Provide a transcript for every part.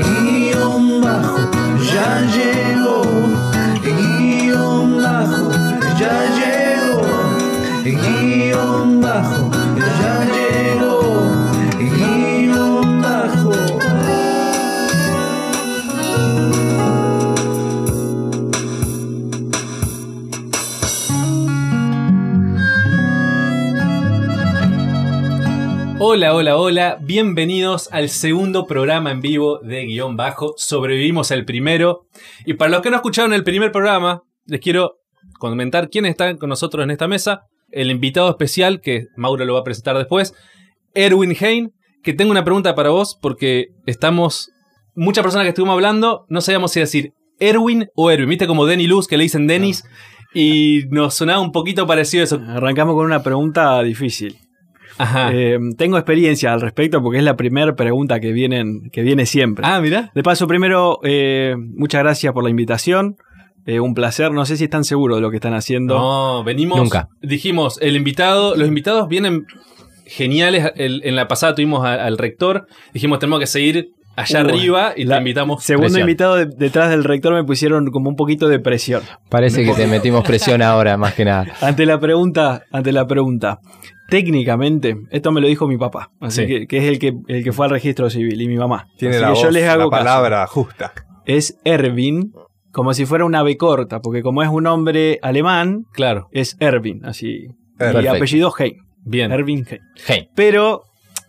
guion bajo, ya llegó, guion bajo, ya llegó, guion bajo, Hola, hola, hola, bienvenidos al segundo programa en vivo de Guión Bajo. Sobrevivimos el primero. Y para los que no escucharon el primer programa, les quiero comentar quiénes están con nosotros en esta mesa. El invitado especial, que Mauro lo va a presentar después, Erwin Hein, que tengo una pregunta para vos, porque estamos. Muchas personas que estuvimos hablando, no sabíamos si decir Erwin o Erwin. ¿Viste como Denny Luz, que le dicen Dennis? Y nos sonaba un poquito parecido eso. Arrancamos con una pregunta difícil. Ajá. Eh, tengo experiencia al respecto porque es la primera pregunta que, vienen, que viene siempre. ah, mira. De paso, primero, eh, muchas gracias por la invitación. Eh, un placer. No sé si están seguros de lo que están haciendo. No, venimos. Nunca. Dijimos, el invitado, los invitados vienen geniales. El- en la pasada tuvimos a- al rector. Dijimos, tenemos que seguir allá Uh, arriba y la- te invitamos. Segundo Presión. invitado de- detrás del rector me pusieron como un poquito de presión. Parece que te metimos presión ahora, más que nada. Ante la pregunta, ante la pregunta. Técnicamente, esto me lo dijo mi papá, así Sí. que, que es el que, el que fue al registro civil y mi mamá. Tiene Así la que voz, yo les hago la caso. palabra justa. Es Erwin, como si fuera una B corta, porque como es un hombre alemán, Claro, es Erwin, así. Y apellido Hein. bien. Erwin Hein. Pero,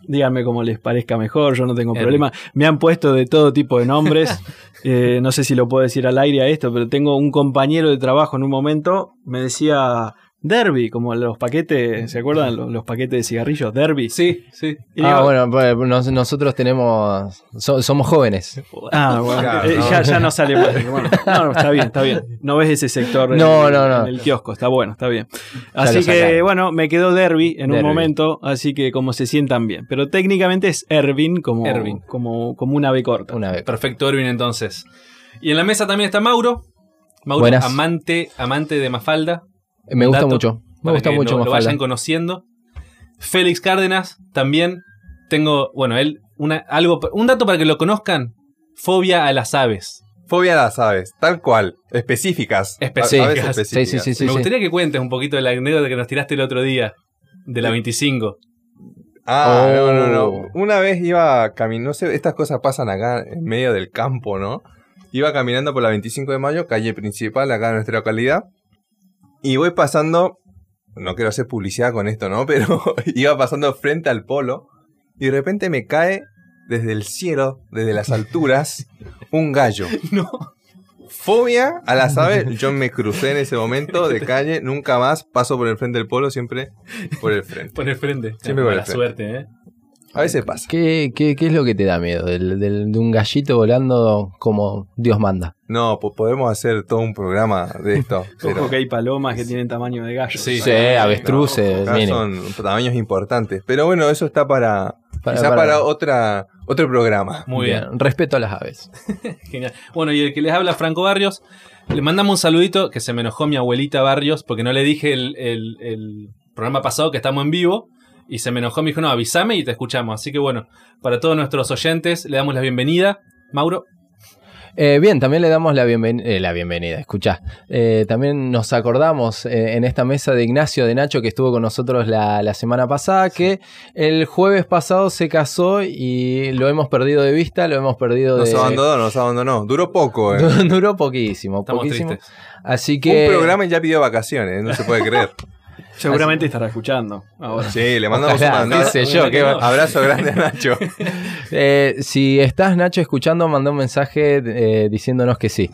díganme cómo les parezca mejor, yo no tengo problema. Me han puesto de todo tipo de nombres. Eh, no sé si lo puedo decir al aire a esto, pero tengo un compañero de trabajo en un momento, me decía Derby, como los paquetes, ¿se acuerdan? Los, los paquetes de cigarrillos, Derby. Sí, sí. Y Ah, digo, bueno, pues, nos- nosotros tenemos. so- somos jóvenes. Ah, bueno, Claro, eh, no. ya, ya no sale más. Bueno, no, no, está bien, está bien. No ves ese sector en, No, no, no. en el kiosco, está bueno, está bien. Así que, bueno, me quedó Derby en un momento, así que como se sientan bien. Pero técnicamente es Ervin como, Erwin. como, como una B corta. Una vez. Perfecto, Erwin, entonces. Y en la mesa también está Mauro. Mauro, Buenas. amante, amante de Mafalda. Me gusta dato mucho. Me gusta que mucho lo, lo vayan conociendo. Félix Cárdenas, también. Tengo, bueno, él, una, algo, un dato para que lo conozcan. Fobia a las aves. Fobia a las aves, tal cual, específicas. Específicas. Aves Sí, sí, específicas. sí, sí. Me sí. gustaría que cuentes un poquito de la anécdota que nos tiraste el otro día. De la 25. Ah, Oh. no, no, no. Una vez iba caminando, no sé, estas cosas pasan acá en medio del campo, ¿no? Iba caminando por la 25 de mayo, calle principal acá en nuestra localidad. Y voy pasando, no quiero hacer publicidad con esto, ¿no? Pero iba pasando frente al polo y de repente me cae desde el cielo, desde las alturas, un gallo. No. Fobia a las aves, yo me crucé en ese momento de calle, nunca más paso por el frente del polo, siempre por el frente. Por el frente. Siempre por el frente. suerte, ¿eh? A veces pasa. ¿Qué, qué, qué es lo que te da miedo? Del- del- de un gallito volando como Dios manda. No, pues podemos hacer todo un programa de esto. pero Ojo que hay palomas que tienen tamaño de gallo. Sí. Sí, avestruces, miren. son tamaños importantes. Pero bueno, eso está para, Para- quizá para- para, otra, otro programa. Muy bien. Respeto a las aves. Genial. Bueno, y el que les habla, Franco Barrios, le mandamos un saludito que se me enojó mi abuelita Barrios porque no le dije el, el- el programa pasado que estamos en vivo y se me enojó, me dijo, no, avísame y te escuchamos. Así que bueno, para todos nuestros oyentes le damos la bienvenida. Mauro, Eh, bien, también le damos la, bienven- eh, la bienvenida, escuchá. Eh, también nos acordamos eh, en esta mesa de Ignacio de Nacho que estuvo con nosotros la, la semana pasada que el jueves pasado se casó y lo hemos perdido de vista, lo hemos perdido Nos de... abandonó, nos abandonó. Duró poco. eh. Duró poquísimo, estamos poquísimo. tristes. Así que... Un programa y ya pidió vacaciones, no se puede creer. Seguramente estará escuchando ahora. Sí, le mandamos Ojalá, un qué sé yo, que abrazo grande a Nacho. Eh, si estás, Nacho, escuchando, manda un mensaje eh, diciéndonos que sí.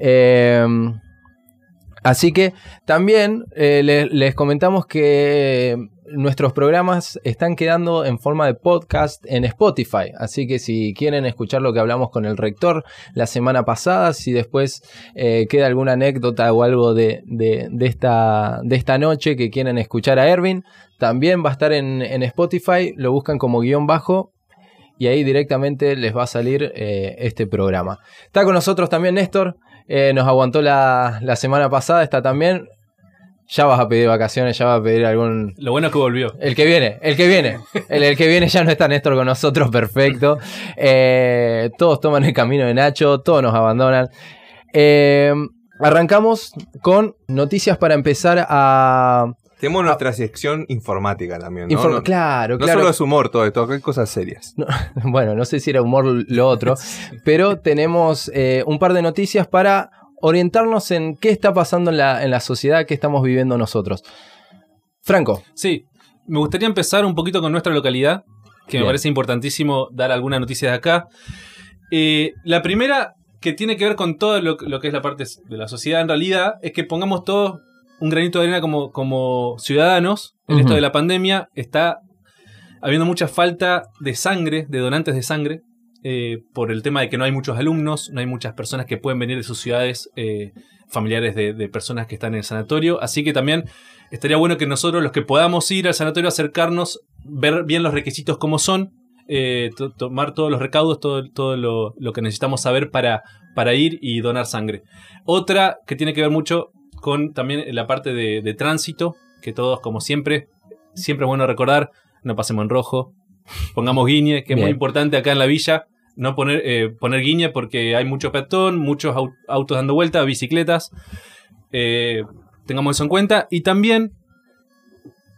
Eh, así que también eh, le- les comentamos que nuestros programas están quedando en forma de podcast en Spotify. Así que si quieren escuchar lo que hablamos con el rector la semana pasada, si después eh, queda alguna anécdota o algo de, de- de esta, de esta noche que quieren escuchar a Ervin, también va a estar en, en Spotify. Lo buscan como guion bajo y ahí directamente les va a salir eh, este programa. Está con nosotros también Néstor, eh, nos aguantó la, la semana pasada, está también. Ya vas a pedir vacaciones, ya vas a pedir algún... Lo bueno es que volvió. El que viene, el que viene. El, el que viene ya no está Néstor con nosotros, perfecto. Eh, todos toman el camino de Nacho, todos nos abandonan. Eh, arrancamos con noticias para empezar a... Tenemos nuestra sección informática también, ¿no? inform- no, claro, no claro. solo es humor todo esto, hay cosas serias. No, bueno, no sé si era humor lo otro, pero tenemos eh, un par de noticias para orientarnos en qué está pasando en la, en la sociedad, qué estamos viviendo nosotros. Franco, Sí, me gustaría empezar un poquito con nuestra localidad, que me parece importantísimo dar algunas noticias de acá. Eh, la primera, que tiene que ver con todo lo, lo que es la parte de la sociedad en realidad, es que pongamos todos un granito de arena como, como ciudadanos en esto de la pandemia. Está habiendo mucha falta de sangre, de donantes de sangre, eh, por el tema de que no hay muchos alumnos, no hay muchas personas que pueden venir de sus ciudades, eh, familiares de, personas que están en el sanatorio. Así que también estaría bueno que nosotros, los que podamos ir al sanatorio, acercarnos, ver bien los requisitos como son, eh, to- tomar todos los recaudos, todo, todo lo, lo que necesitamos saber para, para ir y donar sangre. Otra que tiene que ver mucho con también la parte de, de tránsito, que todos, como siempre, siempre es bueno recordar, no pasemos en rojo, pongamos guiñe, que es muy importante acá en la villa, no poner, eh, poner guiñe porque hay mucho peatón, muchos au- autos dando vuelta, bicicletas. Eh, tengamos eso en cuenta. Y también,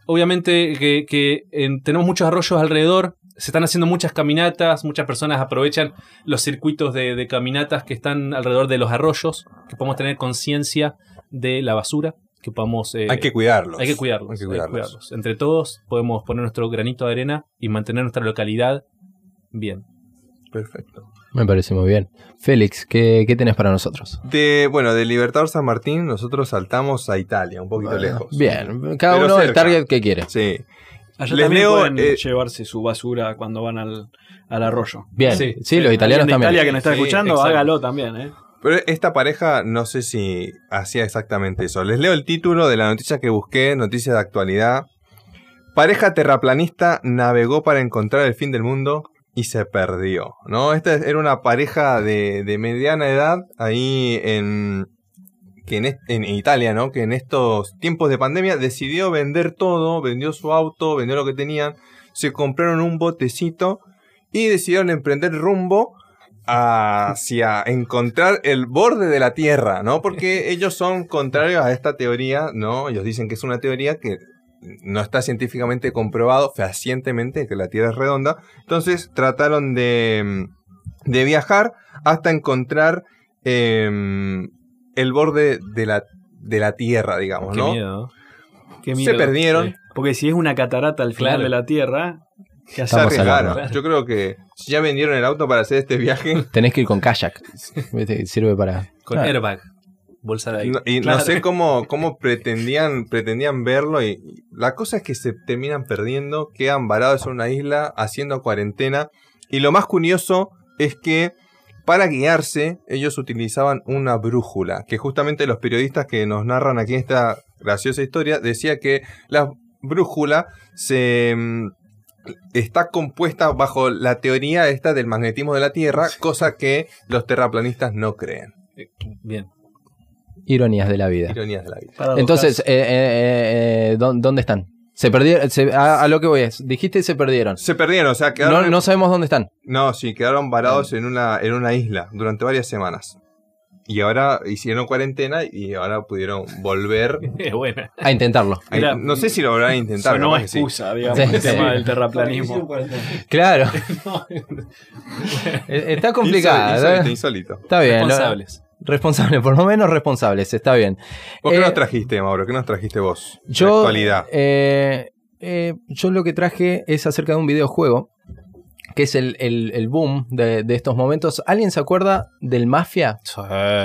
obviamente, que, que, en- tenemos muchos arroyos alrededor. Se están haciendo muchas caminatas, muchas personas aprovechan los circuitos de, de caminatas que están alrededor de los arroyos, que podamos tener conciencia de la basura, que podamos... eh, hay que cuidarlos. hay que cuidarlos, Hay que hay que cuidarlos. cuidarlos. Entre todos podemos poner nuestro granito de arena y mantener nuestra localidad bien. Perfecto. me parece muy bien. Félix, ¿qué, qué tenés para nosotros? De, bueno, de Libertador San Martín nosotros saltamos a Italia, un poquito lejos. Bien, cada Pero uno del cerca. target que quiere. Sí. Allá Les también leo, pueden eh, llevarse su basura cuando van al, al arroyo. Bien, sí, Sí, los sí. italianos Alguien de también. Italia que nos está Sí, escuchando, exacto. hágalo también, ¿eh? Pero esta pareja no sé si hacía exactamente eso. Les leo el título de la noticia que busqué, noticia de actualidad. Pareja terraplanista navegó para encontrar el fin del mundo y se perdió. ¿no? Esta era una pareja de, de mediana edad ahí en, que en, en Italia, ¿no? que en estos tiempos de pandemia decidió vender todo, vendió su auto, vendió lo que tenían, se compraron un botecito y decidieron emprender rumbo hacia encontrar el borde de la Tierra, ¿no? Porque ellos son contrarios a esta teoría, ¿no? Ellos dicen que es una teoría que no está científicamente comprobado fehacientemente que la Tierra es redonda. Entonces trataron de, de viajar hasta encontrar em, el borde de la, de la Tierra, digamos, Qué ¿no? miedo. Qué Se miedo. perdieron. Sí. Porque si es una catarata al final Claro. de la Tierra, ¿qué Se arriesgaron. Yo creo que si ya vendieron el auto para hacer este viaje, Tenés que ir con kayak. Sirve para. Con Ah, airbag. Bolsa de aire. No- y no sé cómo, cómo pretendían, pretendían verlo. Y, y la cosa es que se terminan perdiendo, quedan varados en una isla haciendo cuarentena. Y lo más curioso es que para guiarse, ellos utilizaban una brújula. Que justamente los periodistas que nos narran aquí esta graciosa historia decía que la brújula se. Está compuesta bajo la teoría esta del magnetismo de la Tierra, cosa que los terraplanistas no creen. Eh, Bien. Ironías de la vida. Ironías de la vida. Paradojas. Entonces, eh, eh, eh, ¿dó- ¿dónde están? Se perdieron. se- a, a lo que voy es. Dijiste se perdieron. Se perdieron, o sea, No, quedaron. no sabemos dónde están. No, sí, quedaron varados en una, en una isla durante varias semanas. Y ahora hicieron cuarentena y ahora pudieron volver. Buena. A intentarlo. a- Mira, no sé si lo volverán a intentar. Sonó sí. excusa, digamos, Sí, el sí. tema del terraplanismo. Claro. Eh, Está complicado. Insólito, ¿eh? insólito. Está bien. lo- Responsables. Responsable, por lo menos responsables, está bien. ¿Vos qué Eh, nos trajiste, Mauro? ¿Qué nos trajiste vos? Yo, actualidad. eh, eh, yo lo que traje es acerca de un videojuego, que es el, el- el boom de, de estos momentos. ¿Alguien se acuerda del Mafia?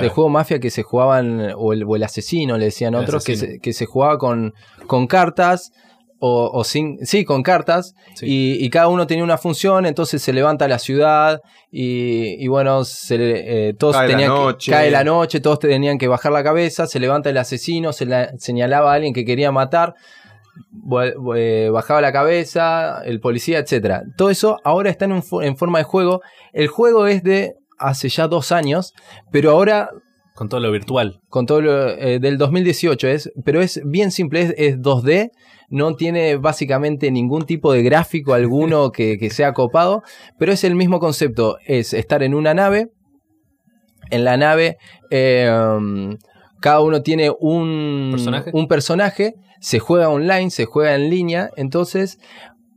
Del juego Mafia que se jugaban, o el, o el asesino, le decían otros, que se, que se jugaba con, con cartas. O, o sin, sí, con cartas, Sí. y, y cada uno tenía una función, entonces se levanta la ciudad, y, y bueno, se, le- eh, todos Cae la tenían que- noche. cae la noche, todos tenían que bajar la cabeza, se levanta el asesino, se la- señalaba a alguien que quería matar, bajaba la cabeza, el policía, etcétera. Todo eso ahora está en, un fo- en forma de juego. El juego es de hace ya dos años, pero ahora Con todo lo virtual. con todo lo eh, del 2018 es, pero es bien simple, es, es 2D, no tiene básicamente ningún tipo de gráfico alguno que, que sea copado, pero es el mismo concepto, es estar en una nave, en la nave eh, um, cada uno tiene un ¿Personaje? un personaje, se juega online, se juega en línea, entonces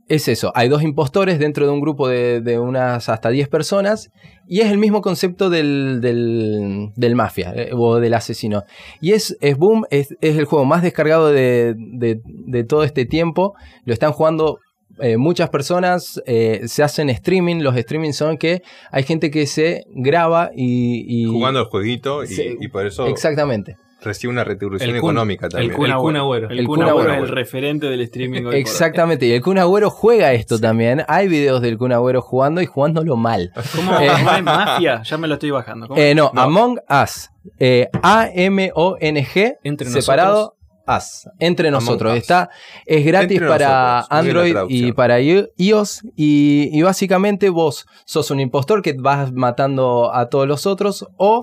es eso, hay dos impostores dentro de un grupo de, de unas hasta 10 personas y es el mismo concepto del, del, del mafia eh, o del asesino. Y es, es Boom, es, es el juego más descargado de, de- de todo este tiempo, lo están jugando eh, muchas personas, eh, se hacen streaming, los streaming son que hay gente que se graba y... y- Jugando el jueguito y por eso Exactamente. Recibe una retribución económica el también. El Kun Agüero. El, Kun Agüero Agüero. es el referente del streaming. hoy. Exactamente, y el Kun Agüero juega esto también. Hay videos del Kun Agüero jugando y jugándolo mal. ¿Cómo, Eh, es mafia? Ya me lo estoy bajando. ¿Cómo? Eh, no, No. Among Us. Eh, A-M-O-N-G. Entre separado. Us. Entre nosotros. Us. Está, es gratis Entre para nosotros. Android y para iOS. Y, y básicamente vos sos un impostor que vas matando a todos los otros. O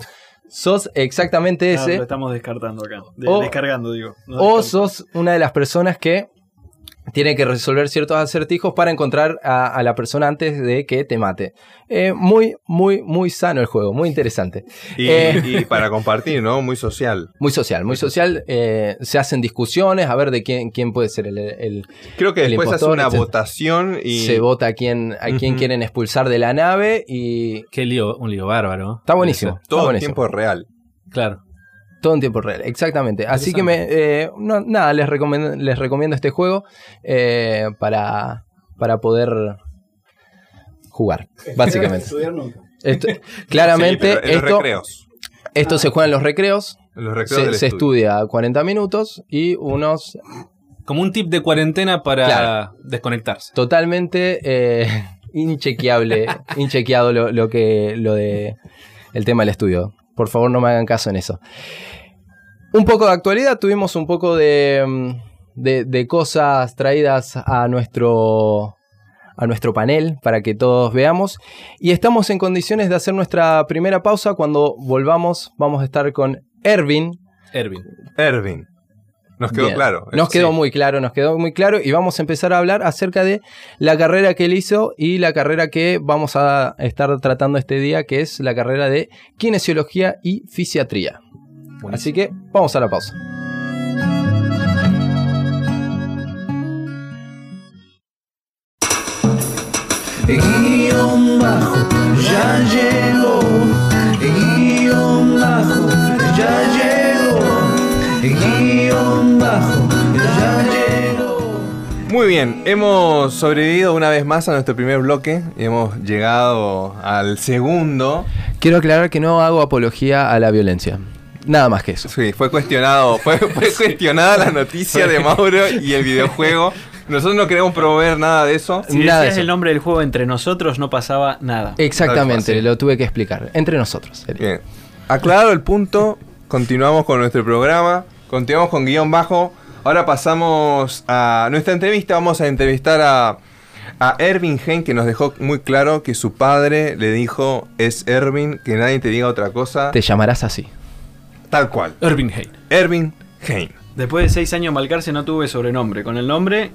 sos exactamente Ah, ese. lo estamos descartando acá. De- O- descargando, digo. No o sos una de las personas que tiene que resolver ciertos acertijos para encontrar a, a la persona antes de que te mate. Eh, muy, muy, muy sano el juego, muy interesante. Y, Eh. y para compartir, ¿no? Muy social. Muy social, muy social. eh, se hacen discusiones a ver de quién, quién puede ser el, el- Creo que El después hace una votación y se vota a quién, a quién quieren expulsar de la nave y Qué lío, un lío bárbaro. está buenísimo. está todo en tiempo real. Claro. Todo en tiempo real, exactamente. Así que me, eh, no, nada, les recomiendo, les recomiendo este juego eh, para, para poder jugar, básicamente. Esto- claramente, Sí, los esto, recreos. esto se juega en los recreos, En los recreos se, estudia 40 minutos y unos Como un tip de cuarentena para Claro. desconectarse. totalmente eh, inchequeable, inchequeado lo, lo que lo de el tema del estudio. Por favor, no me hagan caso en eso. Un poco de actualidad, tuvimos un poco de, mm, de, de cosas traídas a nuestro a nuestro panel para que todos veamos y estamos en condiciones de hacer nuestra primera pausa cuando volvamos vamos a estar con Ervin Ervin. Ervin. Nos quedó Bien. claro. Nos Sí. quedó muy claro, nos quedó muy claro y vamos a empezar a hablar acerca de la carrera que él hizo y la carrera que vamos a estar tratando este día, que es la carrera de kinesiología y fisiatría. Así que vamos a la pausa. Guión bajo, ya llegó. Guión bajo, ya llegó. Guión bajo, ya llegó. Muy bien, hemos sobrevivido una vez más a nuestro primer bloque y hemos llegado al segundo. Quiero aclarar que no hago apología a la violencia. Nada más que eso. Sí, fue cuestionado, fue, fue cuestionada la noticia de Mauro y el videojuego. Nosotros no queremos promover nada de eso. Si Nada de decías eso. el nombre del juego entre nosotros, no pasaba nada. Exactamente, lo tuve que explicar. Entre nosotros. sería. Bien. Aclarado el punto, continuamos con nuestro programa, continuamos con guion bajo. Ahora pasamos a nuestra entrevista. Vamos a entrevistar a, a Ervin Hein, que nos dejó muy claro que su padre le dijo: Es Ervin, que nadie te diga otra cosa. Te llamarás así. Tal cual. Ervin Hein. Ervin Hein. Después de seis años en Balcarce no tuve sobrenombre. Con el nombre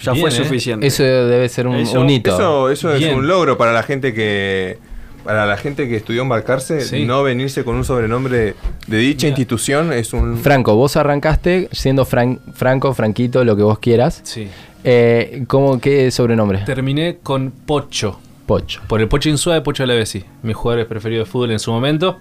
ya Bien, fue eh. suficiente. Eso debe ser un, Eso- un hito. Eso, eso es un logro para la gente que. Para la gente que estudió embarcarse, Sí. no venirse con un sobrenombre de dicha Mira. institución es un. Franco, vos arrancaste siendo Fran- Franco, Franquito, lo que vos quieras. Sí. Eh, ¿Cómo qué sobrenombre? Terminé con Pocho. Pocho. Por el Pocho Insúa de Pocho Levesi. Mi jugador preferido de fútbol en su momento.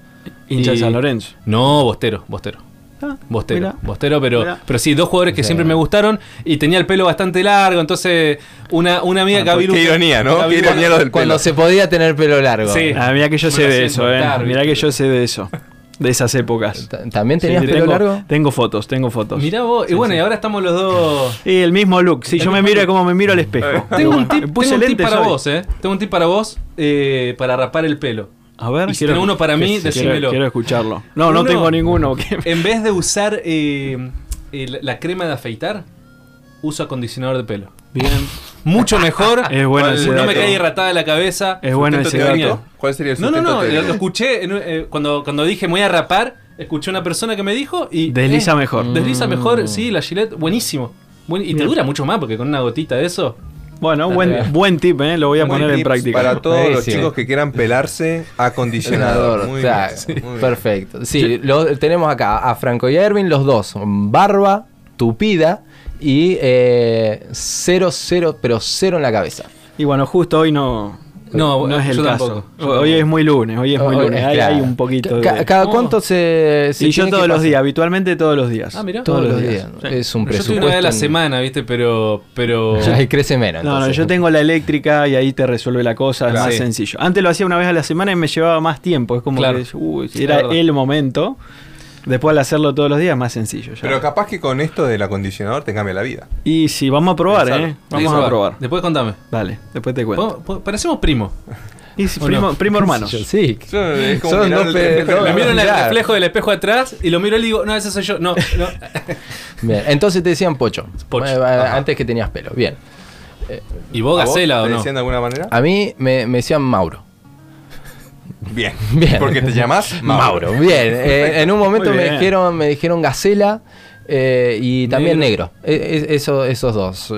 Hincha de San Lorenzo. No, Bostero, Bostero. Ah, Bostero, mira. Bostero, pero, pero sí, dos jugadores que Sí. siempre me gustaron y tenía el pelo bastante largo, entonces una, una amiga Ah, Gabiru... qué ironía, ¿no? Qué ironía lo del Cuando pelo. se podía tener pelo largo. Sí. Ah, mira que yo Me sé de eso, eh. que yo sé de eso. De esas épocas. Ta- ¿También tenías sí, pelo tengo, largo? Tengo fotos, tengo fotos. Mirá vos, y bueno, sí. y ahora estamos los dos... Y el mismo look. Si yo me miro look. como me miro al espejo. Tengo un tip, tengo un para hoy. vos, eh. Tengo un tip para vos eh, para rapar el pelo. A ver, Y si tenés uno para mí, decímelo. Quiero escucharlo. No, no tengo ninguno. En vez de usar eh, el- la crema de afeitar, uso acondicionador de pelo. Bien. Mucho mejor. Es bueno no ese me dato. cae irratada la cabeza. Es bueno ¿Sustento ese dato. ¿Cuál sería el No, no, no, lo, escuché eh, cuando, cuando dije me voy a rapar. escuché una persona que me dijo y. Desliza eh, mejor. Desliza Mm. mejor, sí, la Gillette, buenísimo. Buen- y te dura mucho más porque con una gotita de eso. Bueno, buen, buen tip, ¿eh? lo voy a Buen poner en práctica. Para todos los chicos que quieran pelarse, acondicionador. Muy Claro, bien, sí, muy bien. perfecto. Sí, lo- tenemos acá a Franco y a Erwin, los dos. Barba, tupida y eh, cero, cero, pero cero en la cabeza. Y bueno, justo hoy no, No, no es el yo caso. tampoco, yo Hoy es muy lunes, hoy es muy lunes. es Hay, claro. hay un poquito de... ¿Cada Oh. cuánto se.? se y yo todos los días, habitualmente todos los días. Ah, mira. Todos los días. Sí. Es un Yo estoy presupuesto. una vez a la en- semana, ¿viste? Pero. pero Ahí crece menos. No, no, yo tengo la eléctrica y ahí te resuelve la cosa, es más Sí. sencillo. Antes lo hacía una vez a la semana y me llevaba más tiempo, es como Claro. que uy, era el momento. Después al hacerlo todos los días, más sencillo. ya. Pero capaz que con esto del acondicionador te cambia la vida. Y sí, vamos a probar. ¿eh? Vamos a probar. Después contame. Dale, después te cuento. Po- po- Parecemos primos. Y sí, ¿O primo, no? primo hermanos. Sí. Es como Son mirar dos el Me miro en el reflejo del espejo atrás y lo miro y digo, no, ese soy yo. No, no. Bien, entonces te decían pocho. Pocho. Eh, eh, antes que tenías pelo. Bien. ¿Y vos, ¿A vos Gacela o te no? decían de alguna manera? A mí me, me decían Mauro. Bien. Bien. Porque te llamas Mauro. Bien. eh, en un momento me dijeron, me dijeron Gacela eh, y también Negro. negro. Eh, eh, eso- esos dos.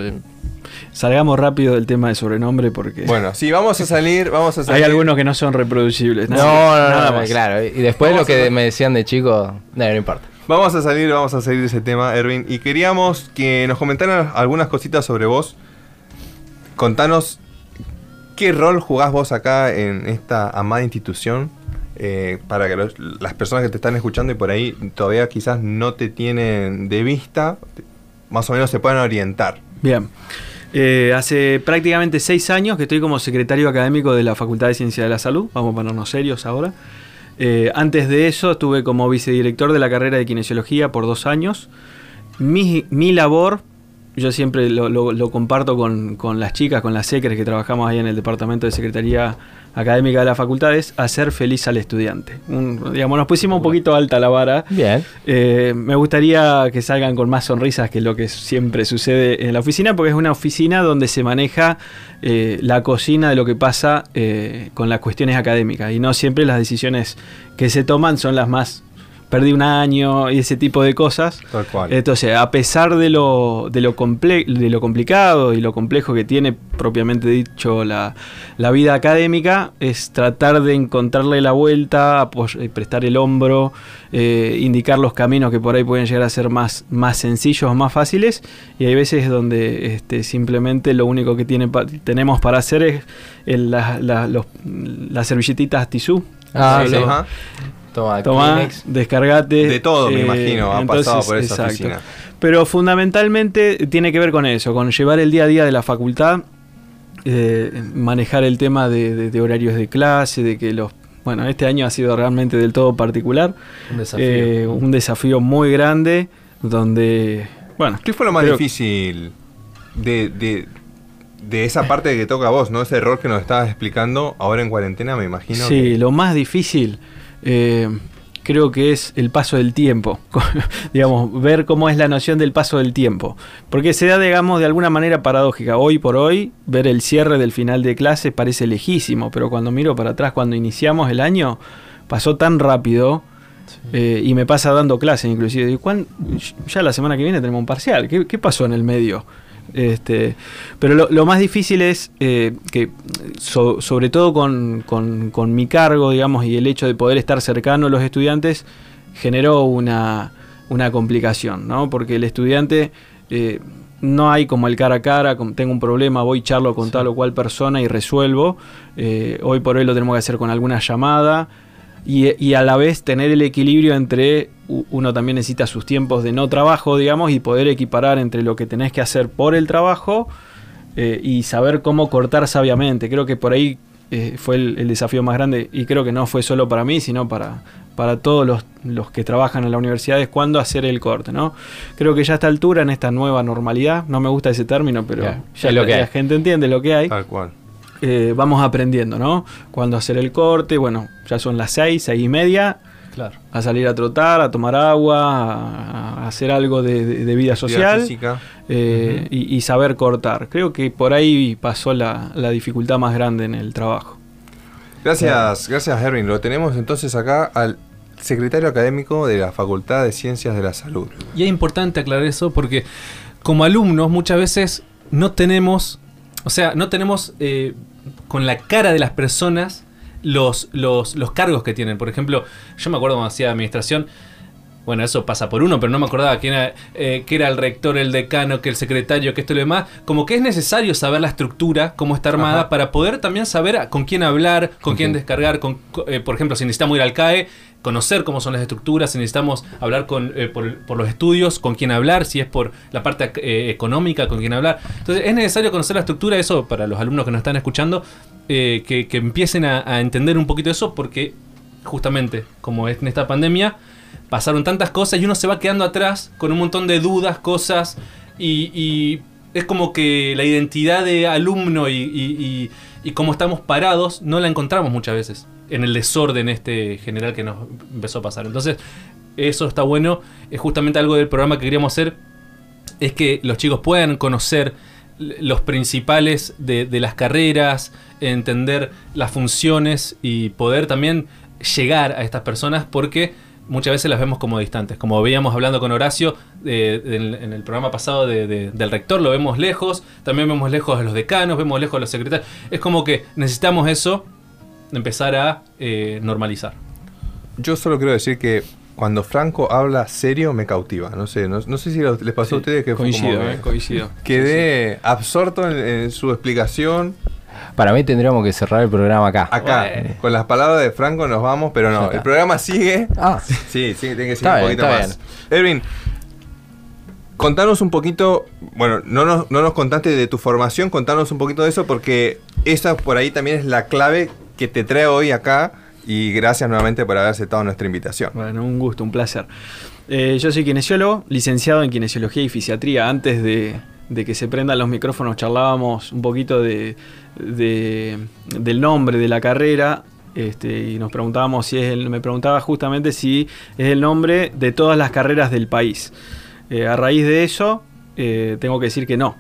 Salgamos rápido del tema de sobrenombre porque Bueno, sí, vamos a salir, vamos a salir. hay algunos que no son reproducibles. No, Nada- no, nada no, más. claro. Y después Vamos lo que me decían de chico, no, no importa. Vamos a salir, vamos a salir de ese tema, Erwin. Y queríamos que nos comentaran algunas cositas sobre vos. Contanos qué rol jugás vos acá en esta amada institución. eh, para que las personas que te están escuchando y por ahí todavía quizás no te tienen de vista, más o menos se puedan orientar. Bien. Eh, hace prácticamente seis años que estoy como secretario académico de la Facultad de Ciencia de la Salud. Vamos a ponernos serios ahora. Eh, antes de eso estuve como vicedirector de la carrera de kinesiología por dos años. Mi, mi labor, yo siempre lo, lo- lo comparto con, con las chicas, con las secres que trabajamos ahí en el departamento de Secretaría Académica de la Facultad, es hacer feliz al estudiante. Un- digamos, nos pusimos un poquito alta la vara. Bien. Eh, me gustaría que salgan con más sonrisas que lo que siempre sucede en la oficina, porque es una oficina donde se maneja eh, la cocina de lo que pasa eh, con las cuestiones académicas y no siempre las decisiones que se toman son las más perdí un año y ese tipo de cosas. Tal cual. Entonces, a pesar de lo, de lo, comple- de lo complicado y lo complejo que tiene propiamente dicho la, la vida académica, es tratar de encontrarle la vuelta, eh, prestar el hombro, eh, indicar los caminos que por ahí pueden llegar a ser más, más sencillos más fáciles. Y hay veces donde este, simplemente lo único que tiene pa- tenemos para hacer es el- la- la- los- las servilletitas tisú. Ah, sí. lo- Ajá. Toma, Tomá, Kleenex. descargate. De todo, me eh, imagino, ha entonces, pasado por esa exacto. oficina. Pero fundamentalmente tiene que ver con eso, con llevar el día a día de la facultad, eh, manejar el tema de, de- de horarios de clase, de que los... Bueno, este año ha sido realmente del todo particular, Un desafío. eh, un desafío muy grande, donde... Bueno, ¿Qué fue lo más Pero- difícil de, de, de esa parte que toca a vos, ¿no? Ese error que nos estabas explicando ahora en cuarentena, me imagino. Sí, que- lo más difícil eh, creo que es el paso del tiempo. digamos, ver cómo es la noción del paso del tiempo. Porque se da, digamos, de alguna manera paradójica. Hoy por hoy, ver el cierre del final de clase parece lejísimo, pero cuando miro para atrás, cuando iniciamos el año, pasó tan rápido. eh, y me pasa dando clases inclusive. Digo, ¿cuán- ya la semana que viene tenemos un parcial. ¿Qué, qué pasó en el medio? Este, pero lo, lo más difícil es eh, que, so- sobre todo con, con- con mi cargo, digamos, y el hecho de poder estar cercano a los estudiantes, generó una, una complicación, ¿no? Porque el estudiante eh, no hay como el cara a cara, tengo un problema, voy charlo con tal o cual persona y resuelvo. Eh, hoy por hoy lo tenemos que hacer con alguna llamada. Y, y a la vez tener el equilibrio entre uno también necesita sus tiempos de no trabajo, digamos, y poder equiparar entre lo que tenés que hacer por el trabajo eh, y saber cómo cortar sabiamente. Creo que por ahí eh, fue el, el desafío más grande y creo que no fue solo para mí, sino para, para todos los, los que trabajan en la universidad, es cuándo hacer el corte, ¿no? Creo que ya a esta altura, en esta nueva normalidad, no me gusta ese término, pero Ya, ya es lo la, que hay. la gente entiende lo que hay Tal cual. Eh, vamos aprendiendo, ¿no? Cuándo hacer el corte, bueno, ya son las seis, seis y media, Claro. a salir a trotar, a tomar agua, a, a hacer algo de, de- de vida social física. eh, y, y saber cortar. Creo que por ahí pasó la, la dificultad más grande en el trabajo. Gracias, gracias Herwin. Lo tenemos entonces acá al secretario académico de la Facultad de Ciencias de la Salud. Y es importante aclarar eso porque como alumnos muchas veces no tenemos, o sea, no tenemos eh, con la cara de las personas los, los, los cargos que tienen. Por ejemplo, yo me acuerdo cuando hacía administración, bueno, eso pasa por uno, pero no me acordaba quién era, eh, que era el rector, el decano, que el secretario, que esto y lo demás. Como que es necesario saber la estructura, cómo está armada, Ajá. para poder también saber con quién hablar, con quién descargar. Con, co- eh, por ejemplo, si necesitamos ir al CAE, conocer cómo son las estructuras, si necesitamos hablar con, eh, por, por los estudios, con quién hablar, si es por la parte eh, económica, con quién hablar. Entonces es necesario conocer la estructura, eso para los alumnos que nos están escuchando, eh, que, que empiecen a, a entender un poquito eso, porque justamente como es en esta pandemia, pasaron tantas cosas y uno se va quedando atrás con un montón de dudas, cosas, y, y es como que la identidad de alumno y, y- cómo estamos parados no la encontramos muchas veces en el desorden este general que nos empezó a pasar. Entonces, eso está bueno, es justamente algo del programa que queríamos hacer, es que los chicos puedan conocer los principales de, de las carreras, entender las funciones y poder también llegar a estas personas porque muchas veces las vemos como distantes. Como veíamos hablando con Horacio eh, en, en el programa pasado de- de- del rector, lo vemos lejos, también vemos lejos a los decanos, vemos lejos a los secretarios. Es como que necesitamos eso, empezar a eh, normalizar. Yo solo quiero decir que cuando Franco habla serio me cautiva. No sé, no, no sé si lo- les pasó a ustedes que fue Coincido, como eh, coincido. quedé absorto en, en su explicación. Para mí tendríamos que cerrar el programa acá. Acá, Bueno. con las palabras de Franco nos vamos, pero no, el programa sigue. Ah, Sí, sí, tiene que seguir Está un bien, poquito más. Edwin, contanos un poquito, bueno, no nos, no nos contaste de tu formación, contanos un poquito de eso porque esa por ahí también es la clave que te trae hoy acá y gracias nuevamente por haber aceptado nuestra invitación. Bueno, un gusto, un placer. Eh, yo soy kinesiólogo, licenciado en kinesiología y fisiatría. Antes de, de que se prendan los micrófonos charlábamos un poquito de, de- del nombre de la carrera. Este, y nos preguntábamos si es el, me preguntaba justamente si es el nombre de todas las carreras del país. Eh, a raíz de eso, eh, tengo que decir que no.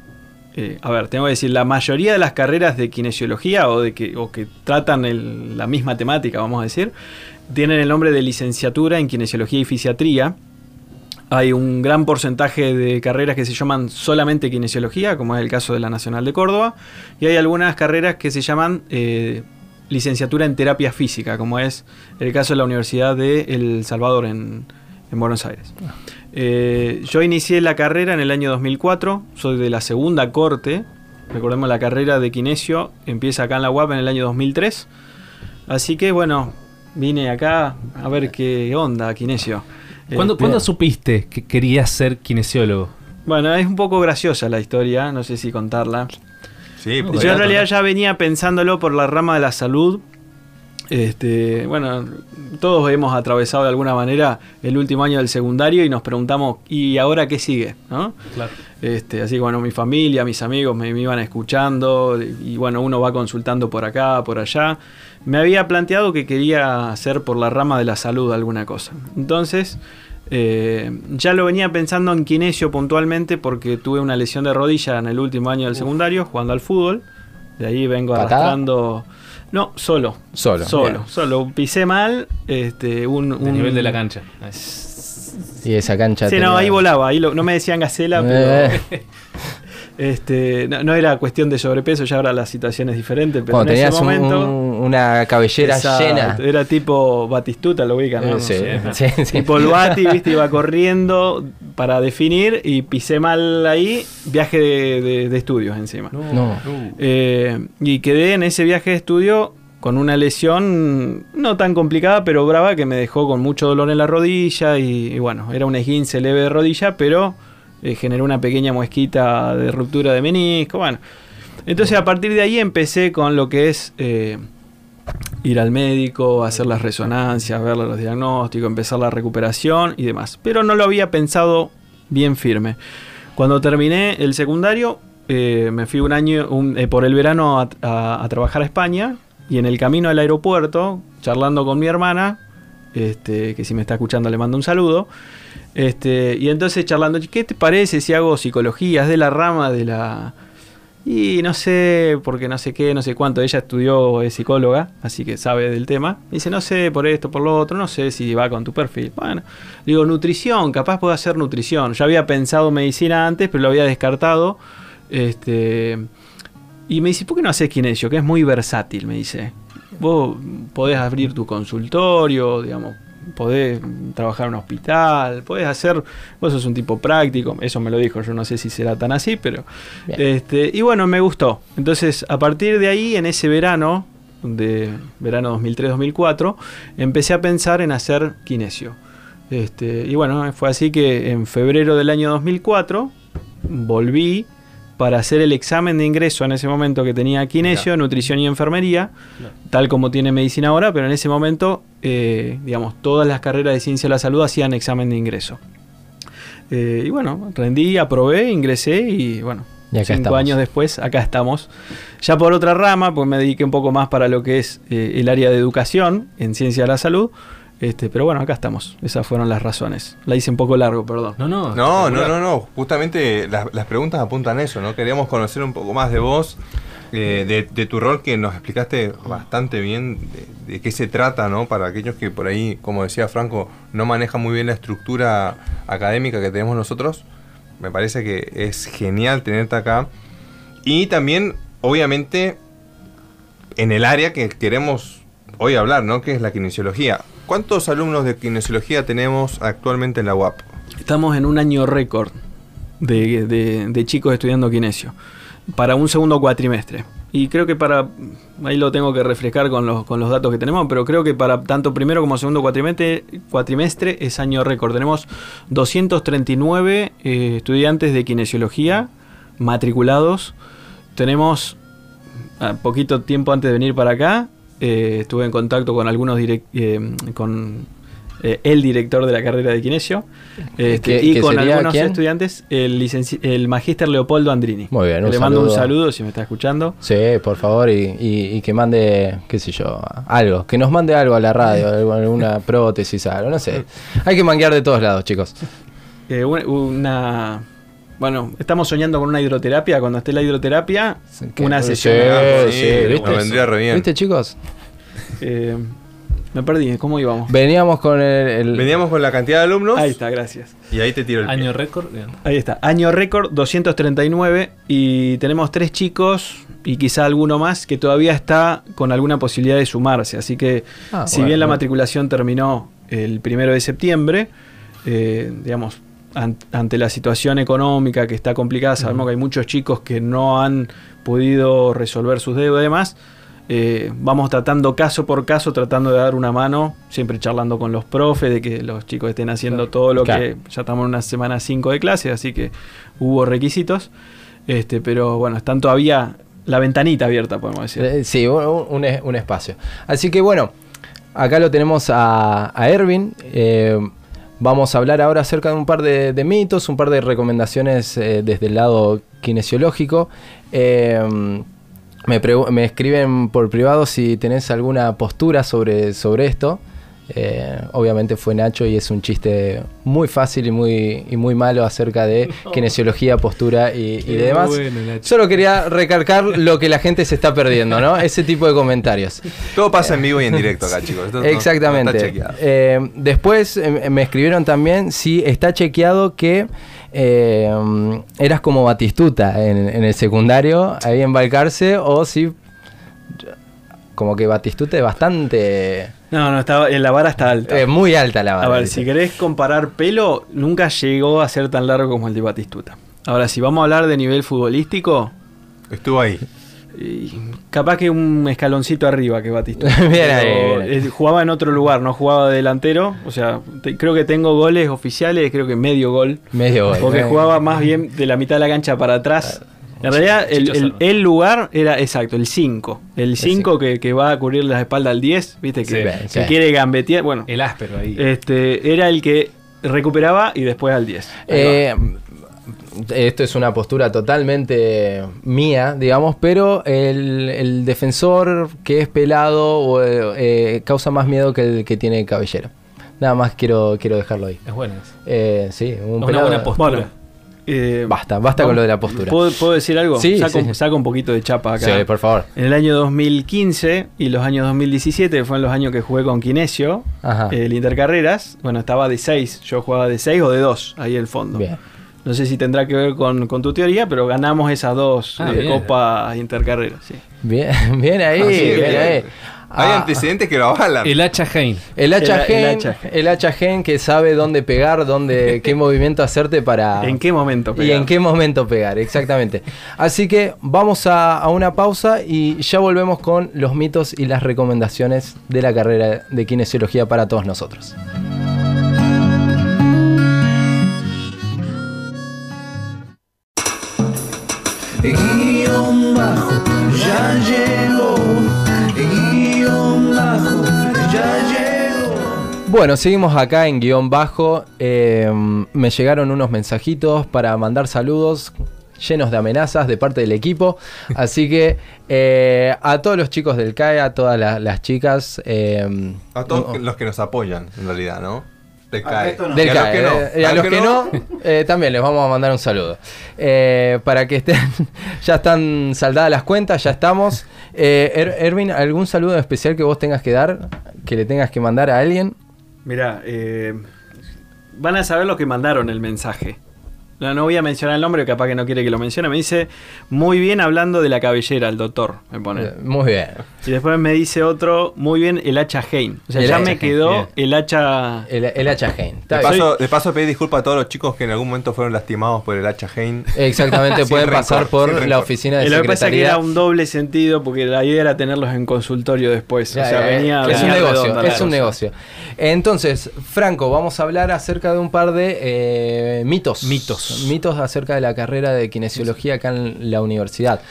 Eh, a ver, tengo que decir, la mayoría de las carreras de kinesiología o, de que, o que tratan la misma temática, vamos a decir, tienen el nombre de licenciatura en kinesiología y fisiatría. Hay un gran porcentaje de carreras que se llaman solamente kinesiología, como es el caso de la Nacional de Córdoba, y hay algunas carreras que se llaman eh, licenciatura en terapia física, como es el caso de la Universidad de El Salvador en, en Buenos Aires. Eh, yo inicié la carrera en el año 2004, soy de la segunda corte, recordemos la carrera de kinesio empieza acá en la UAP en el año 2003, así que bueno, vine acá a ver qué onda kinesio. ¿Cuándo, Este, ¿cuándo supiste que querías ser kinesiólogo? Bueno, es un poco graciosa la historia, no sé si contarla. Sí, Yo en realidad ya venía pensándolo por la rama de la salud. Este, bueno, todos hemos atravesado de alguna manera el último año del secundario y nos preguntamos, ¿y ahora qué sigue? ¿No? Claro. Este, así que bueno, mi familia, mis amigos me, me iban escuchando y bueno, uno va consultando por acá, por allá. Me había planteado que quería hacer por la rama de la salud alguna cosa. Entonces, eh, ya lo venía pensando en kinesio puntualmente porque tuve una lesión de rodilla en el último año del secundario jugando al fútbol. De ahí vengo ¿Patada? arrastrando... No, solo. Solo, Solo, bien. solo. Pisé mal. Este, un, un- nivel de la cancha. y esa cancha. Sí, no, ahí volaba. Ahí lo- no me decían gacela, Eh. pero... Este, no, no era cuestión de sobrepeso, ya ahora la situación es diferente, pero Cuando en ese tenías un- momento un- una cabellera llena. era tipo Batistuta, lo ubican, ¿no? Eh, sí, No sí, sé. sí. Tipo el Bati, viste, iba corriendo para definir y pisé mal ahí, viaje de, de- de estudios encima. No. Eh, y quedé en ese viaje de estudio con una lesión no tan complicada, pero brava, que me dejó con mucho dolor en la rodilla. Y, y bueno, era un esguince leve de rodilla, pero eh, generó una pequeña muesquita de ruptura de menisco. Bueno, entonces a partir de ahí empecé con lo que es eh, ir al médico, hacer las resonancias, ver los diagnósticos, empezar la recuperación y demás. Pero no lo había pensado bien firme. Cuando terminé el secundario, eh, me fui un año por el verano a trabajar a España y en el camino al aeropuerto, charlando con mi hermana, este, que si me está escuchando le mando un saludo, este, y entonces charlando, ¿qué te parece si hago psicología? Es de la rama de la, Y no sé, porque no sé qué, no sé cuánto. Ella estudió, es psicóloga, así que sabe del tema. Me dice, no sé, por esto, por lo otro, no sé si va con tu perfil. Bueno, digo, nutrición, capaz puedo hacer nutrición. Ya había pensado medicina antes, pero lo había descartado. Este, y me dice, ¿por qué no haces kinesio? Que es muy versátil, me dice. Vos podés abrir tu consultorio, digamos, podés trabajar en un hospital, podés hacer, vos sos un tipo práctico, eso me lo dijo, yo no sé si será tan así, pero Bien. este, y bueno, me gustó. Entonces, a partir de ahí, en ese verano, de verano 2003-2004, empecé a pensar en hacer kinesio. Este, y bueno, fue así que en febrero del año 2004 volví para hacer el examen de ingreso en ese momento que tenía kinesio, nutrición y enfermería, tal como tiene medicina ahora, pero en ese momento, eh, digamos, todas las carreras de ciencia de la salud hacían examen de ingreso. Eh, y bueno, rendí, aprobé, ingresé y bueno, Y cinco estamos. años después, acá estamos. Ya por otra rama, pues me dediqué un poco más para lo que es eh, el área de educación en ciencia de la salud. Este, pero bueno, acá estamos. Esas fueron las razones. La hice un poco largo, perdón. No, no. No, no, no, no. Justamente las, las preguntas apuntan a eso, ¿no? Queríamos conocer un poco más de vos, eh, de, de tu rol que nos explicaste bastante bien de, de qué se trata, ¿no? Para aquellos que por ahí, como decía Franco, no manejan muy bien la estructura académica que tenemos nosotros. Me parece que es genial tenerte acá. Y también, obviamente, en el área que queremos hoy hablar, ¿no? Que es la kinesiología. ¿Cuántos alumnos de kinesiología tenemos actualmente en la UAP? Estamos en un año récord de, chicos estudiando kinesio para un segundo cuatrimestre. Y creo que para, ahí lo tengo que refrescar con los, datos que tenemos, pero creo que para tanto primero como segundo cuatrimestre, cuatrimestre es año récord. Tenemos 239 eh, estudiantes de kinesiología matriculados. Tenemos, a poquito tiempo antes de venir para acá, eh, estuve en contacto con algunos direc- eh, con eh, el director de la carrera de kinesio este, ¿Qué- y qué con algunos quién? estudiantes, el, el magíster Leopoldo Andrini. Muy bien, un Le mando un saludo. si me está escuchando. Sí, por favor, y, y- y que mande, qué sé yo, algo, que nos mande algo a la radio, alguna prótesis, algo, no sé. Hay que manguear de todos lados, chicos. Una- bueno, estamos soñando con una hidroterapia. Cuando esté la hidroterapia, una sesión. Ah, sí, sí, ¿viste? me vendría re bien. ¿Viste, chicos? Eh, me perdí, ¿cómo íbamos? Veníamos con el... el- Veníamos con la cantidad de alumnos Ahí está, gracias. y ahí te tiro el. Año récord. Ahí está. Año récord 239 y tenemos tres chicos y quizá alguno más que todavía está con alguna posibilidad de sumarse. Así que Ah, si bueno, bien la bueno. matriculación terminó el primero de septiembre, eh, digamos, ante la situación económica que está complicada, sabemos que hay muchos chicos que no han podido resolver sus deudas y demás. eh, vamos tratando caso por caso, tratando de dar una mano, siempre charlando con los profes, de que los chicos estén haciendo todo lo Claro. que ya estamos en una semana 5 de clase, así que hubo requisitos. Este, pero bueno, están todavía la ventanita abierta, podemos decir. Eh, Sí, un, un- un espacio. Así que bueno, acá lo tenemos a, a Ervin. eh, vamos a hablar ahora acerca de un par de, mitos, un par de recomendaciones eh, desde el lado kinesiológico. Me, pregu- me escriben por privado si tenés alguna postura sobre, sobre esto. Eh, obviamente fue Nacho y es un chiste muy fácil y muy, y muy malo acerca de kinesiología, postura y, y de demás. Bueno. Solo quería recalcar lo que la gente se está perdiendo, ¿no? Ese tipo de comentarios. Todo pasa en vivo y en directo acá, chicos. Esto no- no Exactamente. Eh, después eh, me escribieron también si está chequeado que eh, eras como Batistuta en, en el secundario, ahí en Balcarce, o si como que Batistuta es bastante... No, no, estaba, la vara está alta. eh, muy alta la vara. A ver, dice. si querés comparar pelo, nunca llegó a ser tan largo como el de Batistuta. Ahora, si vamos a hablar de nivel futbolístico, Estuvo ahí. capaz que un escaloncito arriba que Batistuta. Bien ahí, bien ahí. eh, jugaba en otro lugar, no jugaba de delantero. O sea, te- creo que tengo goles oficiales, creo que medio gol. Medio gol. Porque eh. jugaba más bien de la mitad de la cancha para atrás. En realidad, el, lugar era exacto, el 5. El 5 que, que va a cubrir la espalda al 10, ¿viste? Que, Sí, que sí. quiere gambetear. Bueno, El áspero ahí. este era el que recuperaba y después al 10. Ahí va. Eh, esto es una postura totalmente mía, digamos, pero el, el defensor que es pelado o, eh, causa más miedo que el que tiene cabellera. Nada más quiero, quiero dejarlo ahí. Es bueno. Eh, sí, un Es una pelado- buena postura. Bueno, Eh, Basta, basta con lo de la postura. ¿Puedo, puedo decir algo? Sí, saco, sí. saco un poquito de chapa acá. Sí, por favor. En el año 2015 y los años 2017, que fueron los años que jugué con Kinesio, Ajá. el Intercarreras, bueno, estaba de 6. Yo jugaba de 6 o de 2, ahí el fondo. Bien. No sé si tendrá que ver con, con tu teoría, pero ganamos esas dos Ah, eh. Copas Intercarreras. Sí. Bien, bien ahí, bien ahí. Hay Ah, antecedentes que lo avalan. El hacha Hein. El hacha El- el gen, hacha gen. el hacha gen que sabe dónde pegar, dónde, qué movimiento hacerte para. ¿En qué momento? Y pegar? en qué momento pegar, exactamente. Así que vamos a, a una pausa y ya volvemos con los mitos y las recomendaciones de la carrera de kinesiología para todos nosotros. guion bajo, ya Bueno, seguimos acá en guion bajo. Eh, me llegaron unos mensajitos para mandar saludos llenos de amenazas de parte del equipo. Así que eh, a todos los chicos del CAE, a todas la- las chicas. eh, A todos los que nos apoyan, en realidad, ¿no? Del CAE. no. Del Y a los CAE, que no. eh, y a los que no, eh, también les vamos a mandar un saludo. Eh, para que estén, ya están saldadas las cuentas, ya estamos. Eh, Er- Erwin, ¿algún saludo especial que vos tengas que dar, que le tengas que mandar a alguien? Mirá, eh, van a saber lo que mandaron el mensaje. No, no voy a mencionar el nombre, capaz que no quiere que lo mencione. Me dice, muy bien hablando de la cabellera, el doctor, me pone. Eh, Muy bien. Y después me dice otro, muy bien, el hacha Hein. O sea, El ya me Hein, quedó bien. el hacha... El, el hacha. Está De paso, de paso, pedí disculpas a todos los chicos que en algún momento fueron lastimados por el hacha Hein. Exactamente, pueden rencor, pasar por la oficina de Eh, lo que pasa es que secretaría. era un doble sentido porque la idea era tenerlos en consultorio después. Ya, o sea, ya, venía, es un negocio, redonda es un cosa. negocio. Entonces, Franco, vamos a hablar acerca de un par de eh, mitos. Mitos. Mitos acerca de la carrera de kinesiología acá en la universidad.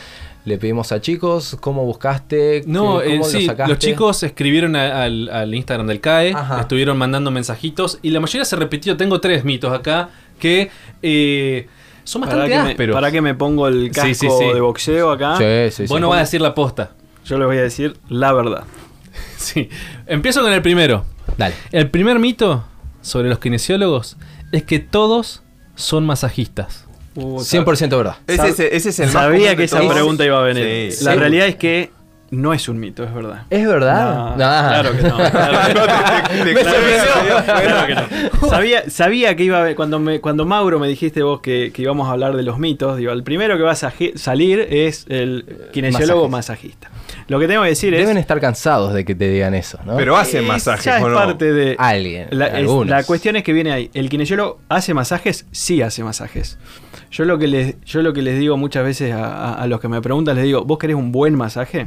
Le pedimos a chicos cómo buscaste, No, eh, cómo lo sí, sacaste. los chicos escribieron a- al, al Instagram del CAE, Ajá. estuvieron mandando mensajitos y la mayoría se repitió. Tengo tres mitos acá que eh, son ¿Para bastante que, me, ásperos. para que me pongo el casco Sí, sí, sí. de boxeo acá? Sí, sí, sí. Vos no vas a decir la posta. Yo les voy a decir la verdad. Sí. Empiezo con el primero. Dale. El primer mito sobre los kinesiólogos es que todos son masajistas. Uh, 100% verdad. Ese, es- ese es el Sabía que esa todos. pregunta iba a venir. Sí. La Sí. realidad es que no es un mito, es verdad. ¿Es verdad? No, No. Claro que no. Claro que no. Sabía, sabía que iba a haber- cuando me, cuando Mauro me dijiste vos que, que íbamos a hablar de los mitos, digo, el primero que vas a salir es el kinesiólogo masajista. Lo que tengo que decir es Deben estar cansados de que te digan eso, ¿no? Pero hacen es- masajes, ya es ¿o no? parte de Alguien, la, es- algunos. la cuestión es que viene ahí. ¿El kinesiólogo hace masajes? Sí hace masajes. Yo lo que les, yo lo que les digo muchas veces a, a- a los que me preguntan, les digo, ¿vos querés un buen masaje?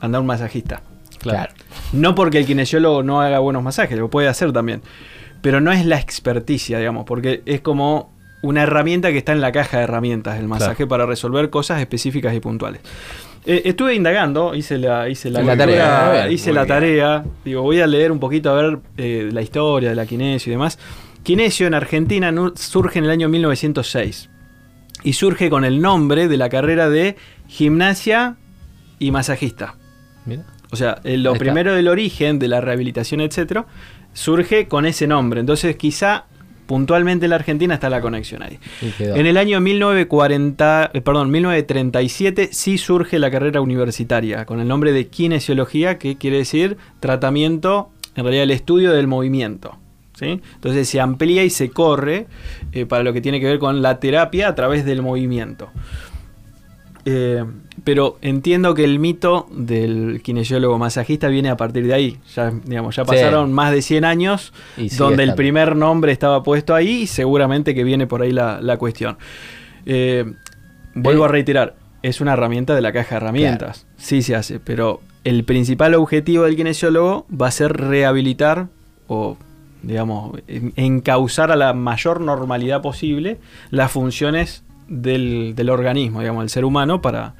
Anda a un masajista. Claro. No porque el kinesiólogo no haga buenos masajes, lo puede hacer también. Pero no es la experticia, digamos, porque es como una herramienta que está en la caja de herramientas, el masaje, para resolver cosas específicas y puntuales. Eh, estuve indagando, hice la, hice la, tarea, hice la bien. tarea. Digo, voy a leer un poquito a ver eh, la historia de la kinesio y demás. Kinesio en Argentina surge en el año 1906 y surge con el nombre de la carrera de gimnasia y masajista. Mira. O sea, eh, lo primero del origen de la rehabilitación, etcétera, surge con ese nombre. Entonces, quizá puntualmente en la Argentina está la conexión ahí. En el año 1940, eh, perdón, 1937 sí surge la carrera universitaria con el nombre de kinesiología, que quiere decir tratamiento, en realidad el estudio del movimiento. ¿sí? Entonces se amplía y se corre eh, para lo que tiene que ver con la terapia a través del movimiento. Eh, pero entiendo que el mito del kinesiólogo masajista viene a partir de ahí. Ya, digamos, ya Sí. pasaron más de 100 años Y donde el primer nombre estaba puesto ahí y seguramente que viene por ahí la, la cuestión. Eh, vuelvo a reiterar, es una herramienta de la caja de herramientas. Sí se hace, pero el principal objetivo del kinesiólogo va a ser rehabilitar o, digamos, en- encauzar a la mayor normalidad posible las funciones del, del organismo, digamos, del ser humano para...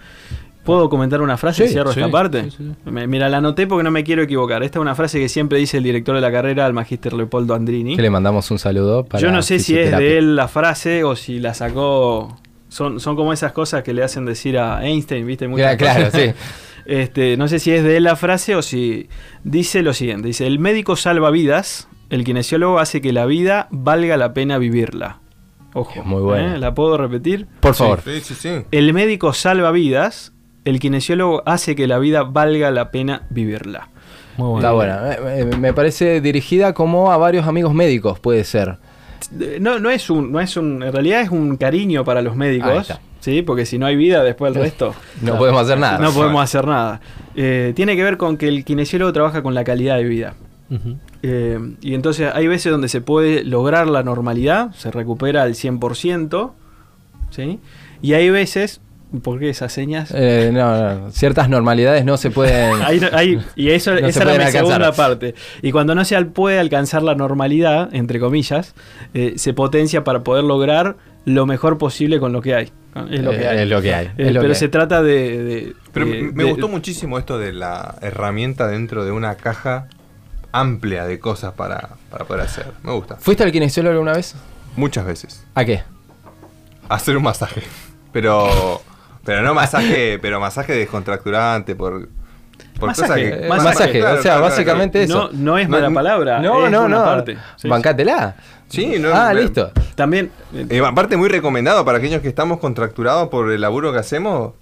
¿Puedo comentar una frase? Sí, Cierro sí, esta parte. sí, sí. Me- Mira, la anoté porque no me quiero equivocar. Esta es una frase que siempre dice el director de la carrera, el magíster Leopoldo Andrini. Que le mandamos un saludo para Yo no sé si es de él la frase o si la sacó. Son, son como esas cosas que le hacen decir a Einstein, ¿viste? Muchas Claro, cosas. sí. Este, no sé si es de él la frase o si dice lo siguiente: dice, el médico salva vidas, el kinesiólogo hace que la vida valga la pena vivirla. Ojo. Muy buena. ¿eh? ¿La puedo repetir? Por favor. Sí, sí, sí. El médico salva vidas, el kinesiólogo hace que la vida valga la pena vivirla. Muy Está buena. Eh, eh, Me parece dirigida como a varios amigos médicos, puede ser. Eh, No, no es un, no es un, en realidad es un cariño para los médicos, está. ¿sí? Porque si no hay vida, después el resto No podemos hacer nada. no podemos hacer nada. Eh, tiene que ver con que el kinesiólogo trabaja con la calidad de vida. Ujú. Eh, y entonces hay veces donde se puede lograr la normalidad, se recupera al 100%, ¿sí? Y hay veces, ¿por qué esas señas? Eh, no, no, ciertas normalidades no se pueden. Ahí no- ahí- y eso, No se esa era pueden mi alcanzar. segunda parte. Y cuando no se al- puede alcanzar la normalidad, entre comillas, eh, se potencia para poder lograr lo mejor posible con lo que hay. ¿no? Es lo que Eh, hay. es lo que hay, Eh, es lo pero que se hay. trata de... de- Pero de- me de- gustó muchísimo esto de la herramienta dentro de una caja amplia de cosas para, para poder hacer. Me gusta. ¿Fuiste al kinesiólogo alguna vez? Muchas veces. ¿A qué? Hacer un masaje. Pero. Pero no masaje, pero masaje descontracturante por. Por Masaje, cosas que. eh, Masaje, masaje, claro, o sea, claro, básicamente No, eso. no es No, mala no, palabra. No, es no, una no. parte. Sí. Bancátela. Sí, no, ah, me- listo. También, Eh, aparte, muy recomendado para aquellos que estamos contracturados por el laburo que hacemos.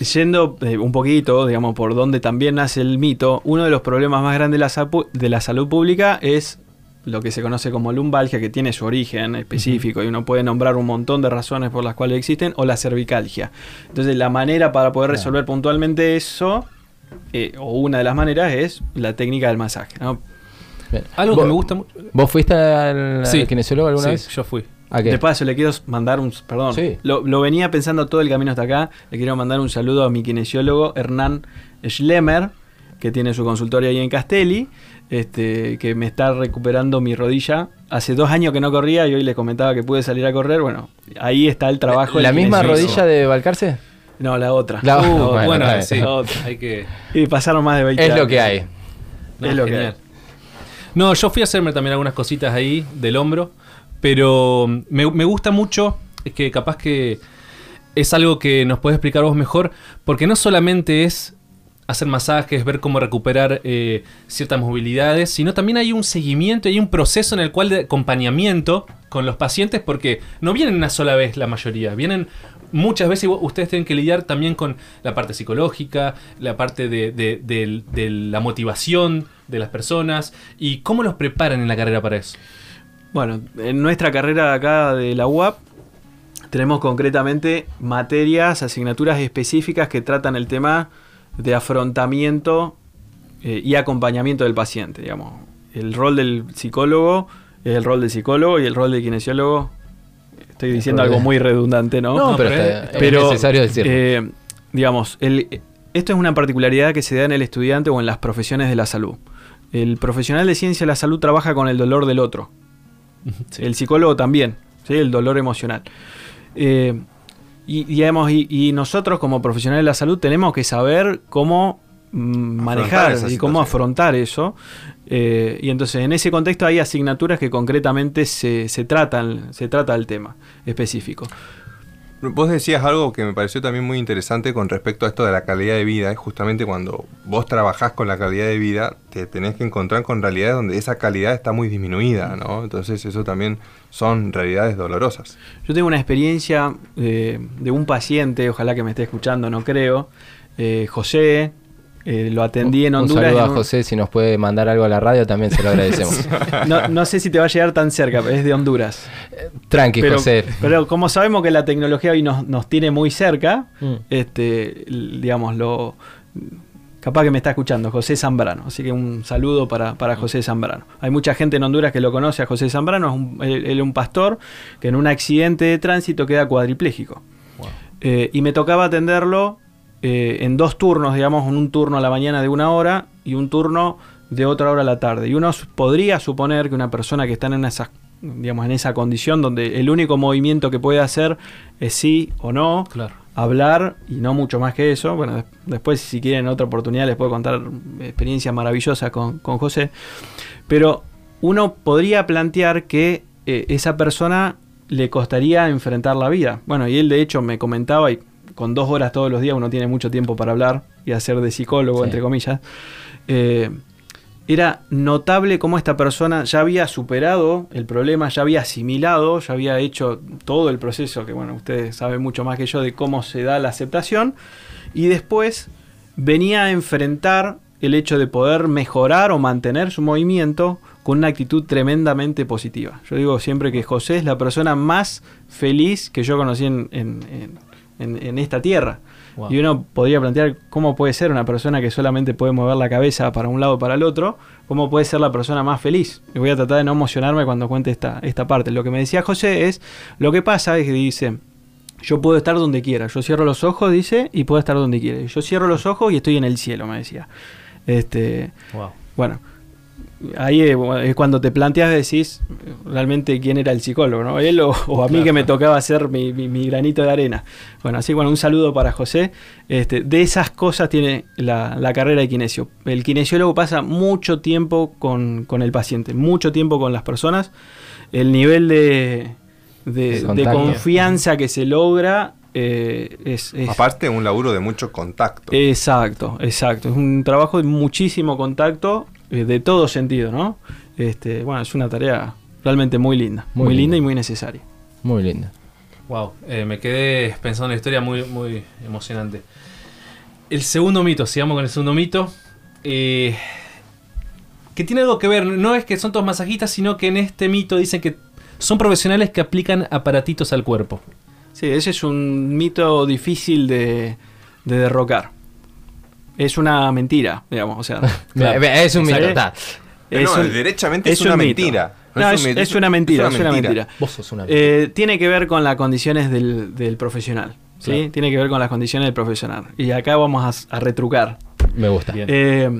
Yendo eh, un poquito, digamos, por donde también nace el mito, uno de los problemas más grandes de la, sapu- de la salud pública es lo que se conoce como lumbalgia, que tiene su origen específico y uno puede nombrar un montón de razones por las cuales existen, o la cervicalgia. Entonces, la manera para poder resolver puntualmente eso, eh, o una de las maneras, es la técnica del masaje. ¿no? Bien. Algo que ¿Vos- me gusta mucho. ¿Vos fuiste al, Sí. al kinesiólogo alguna Sí, vez? yo fui. ¿A qué? De paso, le quiero mandar un. Perdón. Sí. Lo, lo venía pensando todo el camino hasta acá. Le quiero mandar un saludo a mi kinesiólogo Hernán Schlemmer, que tiene su consultorio ahí en Castelli. Este, que me está recuperando mi rodilla. Hace dos años que no corría y hoy les comentaba que pude salir a correr. Bueno, ahí está el trabajo. ¿La del misma rodilla de Balcarce? No, la otra. La- Uh, bueno, Bueno, está bien. sí, la otra. hay que. Y pasaron más de 20 Es lo años. que hay. No, Es lo que genial. No, yo fui a hacerme también algunas cositas ahí del hombro, pero me, me gusta mucho, es que capaz que es algo que nos puedes explicar vos mejor, porque no solamente es hacer masajes, ver cómo recuperar eh, ciertas movilidades, sino también hay un seguimiento hay un proceso en el cual de acompañamiento con los pacientes, porque no vienen una sola vez la mayoría, vienen muchas veces y ustedes tienen que lidiar también con la parte psicológica, la parte de, de la motivación de las personas y cómo los preparan en la carrera para eso. Bueno, en nuestra carrera acá de la UAP tenemos concretamente materias, asignaturas específicas que tratan el tema de afrontamiento eh, y acompañamiento del paciente, digamos. El rol del psicólogo es el rol del psicólogo y el rol del kinesiólogo. Estoy diciendo algo muy redundante, ¿no? No, No, pero, pero está- es- necesario decirlo. eh, digamos, el- esto es una particularidad que se da en el estudiante o en las profesiones de la salud. El profesional de ciencia de la salud trabaja con el dolor del otro. El psicólogo también, ¿sí? el dolor emocional. Eh, y, digamos, y, y nosotros como profesionales de la salud tenemos que saber cómo mm, manejar y cómo afrontar eso. Eh, y entonces en ese contexto hay asignaturas que concretamente se, se tratan, se trata el tema específico. Vos decías algo que me pareció también muy interesante con respecto a esto de la calidad de vida. Es justamente cuando vos trabajás con la calidad de vida, te tenés que encontrar con realidades donde esa calidad está muy disminuida, ¿no? Entonces eso también son realidades dolorosas. Yo tengo una experiencia eh, de un paciente, ojalá que me esté escuchando, no creo. eh, José, eh, lo atendí en Un Honduras. saludo a un- José, si nos puede mandar algo a la radio también se lo agradecemos. No, no sé si te va a llegar tan cerca, pero es de Honduras. Tranqui, Pero, José. pero como sabemos que la tecnología hoy nos, nos tiene muy cerca, Mm. este, digamos, lo, capaz que me está escuchando, José Zambrano. Así que un saludo para, para José Zambrano. Hay mucha gente en Honduras que lo conoce a José Zambrano, es un, él, él es un pastor que en un accidente de tránsito queda cuadripléjico. Eh, y me tocaba atenderlo eh, en dos turnos, digamos, un turno a la mañana de una hora y un turno de otra hora a la tarde. Y uno podría suponer que una persona que está en esa, digamos, en esa condición donde el único movimiento que puede hacer es sí o no, Claro. hablar y no mucho más que eso. Bueno, des- después si quieren otra oportunidad les puedo contar experiencias maravillosas con, con José. Pero uno podría plantear que eh, esa persona le costaría enfrentar la vida. Bueno, y él de hecho me comentaba, y con dos horas todos los días uno tiene mucho tiempo para hablar y hacer de psicólogo, Sí. entre comillas. eh, era notable cómo esta persona ya había superado el problema, ya había asimilado, ya había hecho todo el proceso, que bueno, ustedes saben mucho más que yo de cómo se da la aceptación, y después venía a enfrentar el hecho de poder mejorar o mantener su movimiento con una actitud tremendamente positiva. Yo digo siempre que José es la persona más feliz que yo conocí en, en- en- en- en esta tierra. Wow. Y uno podría plantear cómo puede ser una persona que solamente puede mover la cabeza para un lado o para el otro, cómo puede ser la persona más feliz. Y voy a tratar de no emocionarme cuando cuente esta, esta parte. Lo que me decía José es, lo que pasa es que dice, yo puedo estar donde quiera, yo cierro los ojos, dice, y puedo estar donde quiera. Yo cierro los ojos y estoy en el cielo, me decía. Este, Wow. bueno, ahí es, cuando te planteas, decís realmente quién era el psicólogo, ¿no? Él o, o a mí que me tocaba hacer mi, mi- mi granito de arena. Bueno, así bueno, un saludo para José. Este, de esas cosas tiene la, la carrera de kinesio. El kinesiólogo pasa mucho tiempo con, con el paciente, mucho tiempo con las personas. El nivel de, confianza que se logra eh, es, es- Aparte, un laburo de mucho contacto. Exacto, exacto. Es un trabajo de muchísimo contacto, de todo sentido, ¿no? Este, bueno, es una tarea realmente muy linda, Muy muy, linda. linda y muy necesaria. Muy lindo. Wow, eh, me quedé pensando en una historia muy, muy emocionante. El segundo mito, sigamos con el segundo mito. eh, que tiene algo que ver, no es que son todos masajistas, sino que en este mito dicen que son profesionales que aplican aparatitos al cuerpo. Sí, ese es un mito difícil de, de derrocar. Es una mentira, digamos, o sea. Claro. Es un mito. es no, un- derechamente es, es una un mentira. No, es, una mentira, es una mentira. Vos sos una Eh, tiene que ver con las condiciones del, del profesional. ¿sí? Claro. Tiene que ver con las condiciones del profesional. Y acá vamos a, a retrucar. Me gusta. Eh,